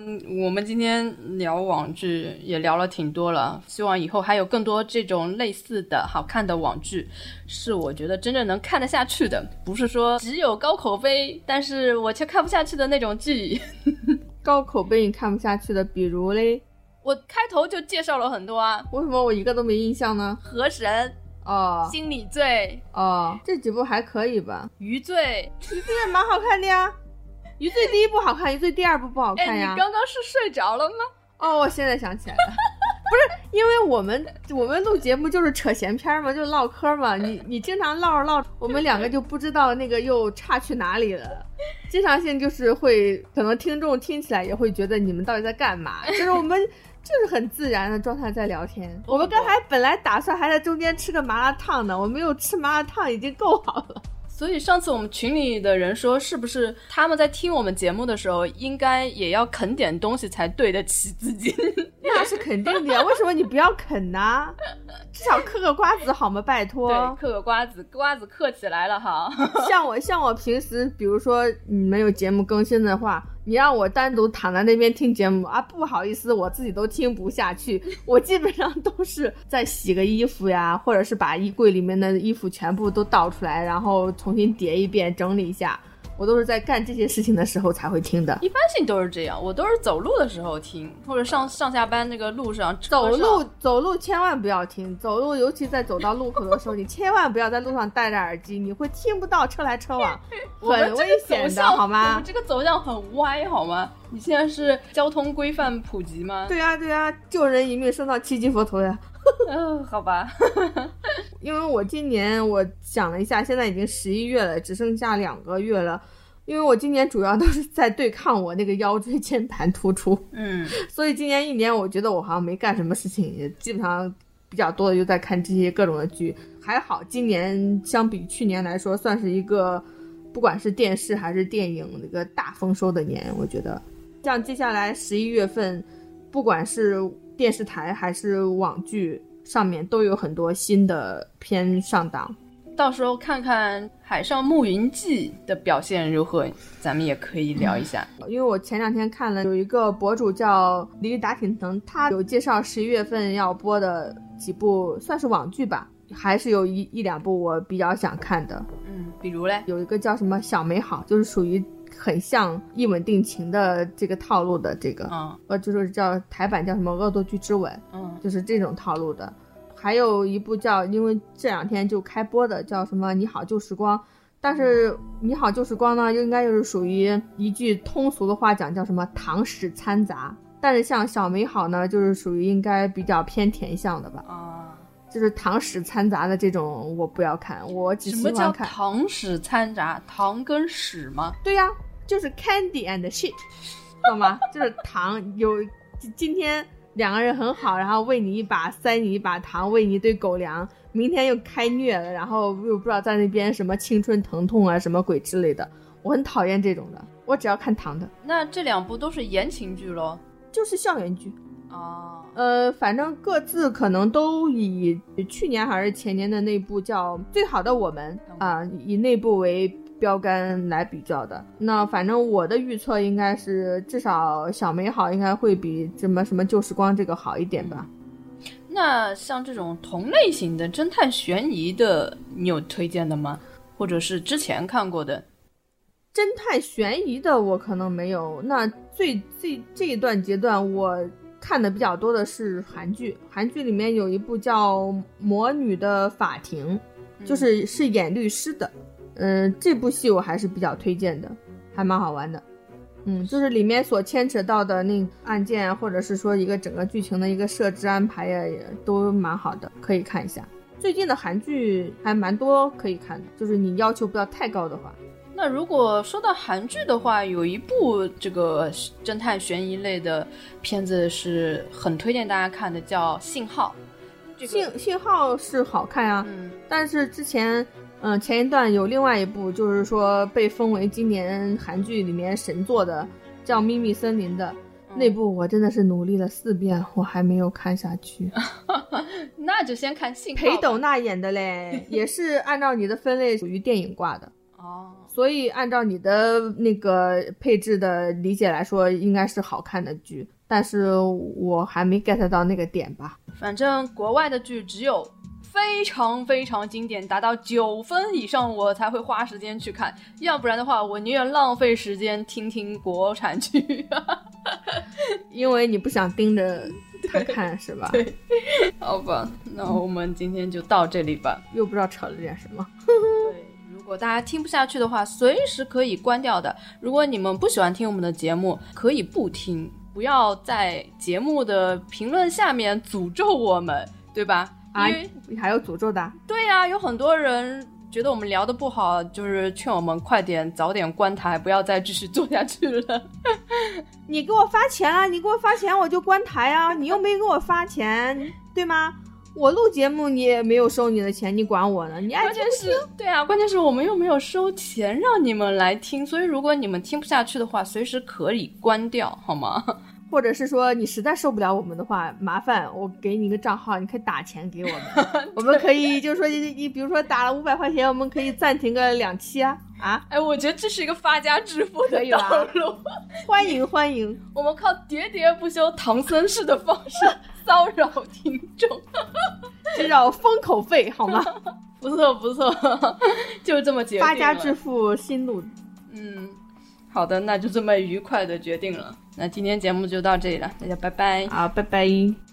我们今天聊网剧也聊了挺多了，希望以后还有更多这种类似的好看的网剧，是我觉得真正能看得下去的，不是说只有高口碑，但是我却看不下去的那种剧。
高口碑你看不下去的，比如嘞，
我开头就介绍了很多啊，
为什么我一个都没印象呢？
河神
哦，
心理罪
哦，这几部还可以吧？
余罪，
余罪也蛮好看的呀。余罪第一部好看，余罪第二部不好看呀。
你刚刚是睡着了吗？
哦，我现在想起来了，不是因为我们我们录节目就是扯闲篇嘛，就唠嗑嘛。你你经常唠着唠，我们两个就不知道那个又差去哪里了。经常性就是会，可能听众听起来也会觉得你们到底在干嘛？就是我们 就是很自然的状态在聊天。我们刚才本来打算还在中间吃个麻辣烫呢，我没有吃麻辣烫已经够好了。
所以上次我们群里的人说，是不是他们在听我们节目的时候，应该也要啃点东西才对得起自己？
那是肯定的呀，为什么你不要啃呢？至少嗑个瓜子好吗？拜托。
对，嗑个瓜子，瓜子嗑起来了哈。
像我，像我平时，比如说你们有节目更新的话，你让我单独躺在那边听节目啊，不好意思，我自己都听不下去。我基本上都是在洗个衣服呀，或者是把衣柜里面的衣服全部都倒出来，然后重新叠一遍，整理一下。我都是在干这些事情的时候才会听的，
一般性都是这样。我都是走路的时候听，或者上上下班那个路上。
走路走路千万不要听，走路尤其在走到路口的时候，你千万不要在路上戴着耳机，你会听不到车来车往，很危险的，好吗？
我们这个走向很歪，好吗？你现在是交通规范普及吗？
对呀对呀，救人一命胜造七级浮屠呀。
嗯，好吧。
因为我今年我想了一下，现在已经十一月了，只剩下两个月了。因为我今年主要都是在对抗我那个腰椎间盘突出，
嗯，
所以今年一年我觉得我好像没干什么事情，也基本上比较多的就在看这些各种的剧。还好今年相比去年来说，算是一个不管是电视还是电影那个大丰收的年。我觉得，像接下来十一月份，不管是电视台还是网剧上面都有很多新的片上档。
到时候看看《海上牧云记》的表现如何，咱们也可以聊一下。
因为我前两天看了有一个博主叫李打挺腾，他有介绍十一月份要播的几部算是网剧吧，还是有一一两部我比较想看的。
嗯，比如嘞，
有一个叫什么《小美好》，就是属于很像《一吻定情》的这个套路的这个，
嗯，
呃，就是叫台版叫什么《恶作剧之吻》，
嗯，
就是这种套路的。还有一部叫，因为这两天就开播的叫什么《你好旧时光》，但是《你好旧时光》呢，应该就是属于一句通俗的话讲叫什么唐史掺杂。但是像《小美好》呢，就是属于应该比较偏甜向的吧？
啊，
就是唐史掺杂的这种，我不要看，我只喜欢看。
什么叫糖史掺杂？唐跟史吗？
对呀，就是 candy and shit，懂吗？就是糖有今天。两个人很好，然后喂你一把，塞你一把糖，喂你一堆狗粮。明天又开虐了，然后又不知道在那边什么青春疼痛啊，什么鬼之类的。我很讨厌这种的，我只要看糖的。
那这两部都是言情剧喽？
就是校园剧
哦。
呃，反正各自可能都以去年还是前年的那部叫《最好的我们》啊，以那部为。标杆来比较的，那反正我的预测应该是至少小美好应该会比什么什么旧时光这个好一点吧。
那像这种同类型的侦探悬疑的，你有推荐的吗？或者是之前看过的？
侦探悬疑的我可能没有。那最最这一段阶段我看的比较多的是韩剧，韩剧里面有一部叫《魔女的法庭》，就是是演律师的。嗯，这部戏我还是比较推荐的，还蛮好玩的。嗯，就是里面所牵扯到的那案件，或者是说一个整个剧情的一个设置安排呀，也都蛮好的，可以看一下。最近的韩剧还蛮多可以看的，就是你要求不要太高的话。
那如果说到韩剧的话，有一部这个侦探悬疑类的片子是很推荐大家看的，叫《信号》。
信信号是好看呀，
嗯，
但是之前。嗯，前一段有另外一部，就是说被封为今年韩剧里面神作的，叫《秘密森林》的那部，我真的是努力了四遍，我还没有看下去。
那就先看信。
裴斗娜演的嘞，也是按照你的分类属于电影挂的
哦，
所以按照你的那个配置的理解来说，应该是好看的剧，但是我还没 get 到那个点吧。
反正国外的剧只有。非常非常经典，达到九分以上我才会花时间去看，要不然的话，我宁愿浪费时间听听国产剧。
因为你不想盯着他看是吧？
对，好吧，那我们今天就到这里吧。
又不知道扯了点什么。
对，如果大家听不下去的话，随时可以关掉的。如果你们不喜欢听我们的节目，可以不听，不要在节目的评论下面诅咒我们，对吧？
啊，还有诅咒的？
对呀，有很多人觉得我们聊的不好，就是劝我们快点早点关台，不要再继续做下去了。
你给我发钱啊！你给我发钱，我就关台啊！你又没给我发钱，对吗？我录节目你也没有收你的钱，你管我呢？你爱
关键是，对啊，关键是我们又没有收钱让你们来听，所以如果你们听不下去的话，随时可以关掉，好吗？
或者是说你实在受不了我们的话，麻烦我给你一个账号，你可以打钱给我们，我们可以就是说你你比如说打了五百块钱，我们可以暂停个两期啊啊！
哎，我觉得这是一个发家致富的道路，
欢迎欢迎，
我们靠喋喋不休唐僧式的方式 骚扰听众，
这叫封口费好吗？
不错不错，就这么决定
发家致富新路，
嗯。好的，那就这么愉快的决定了。那今天节目就到这里了，大家拜拜。
好，拜拜。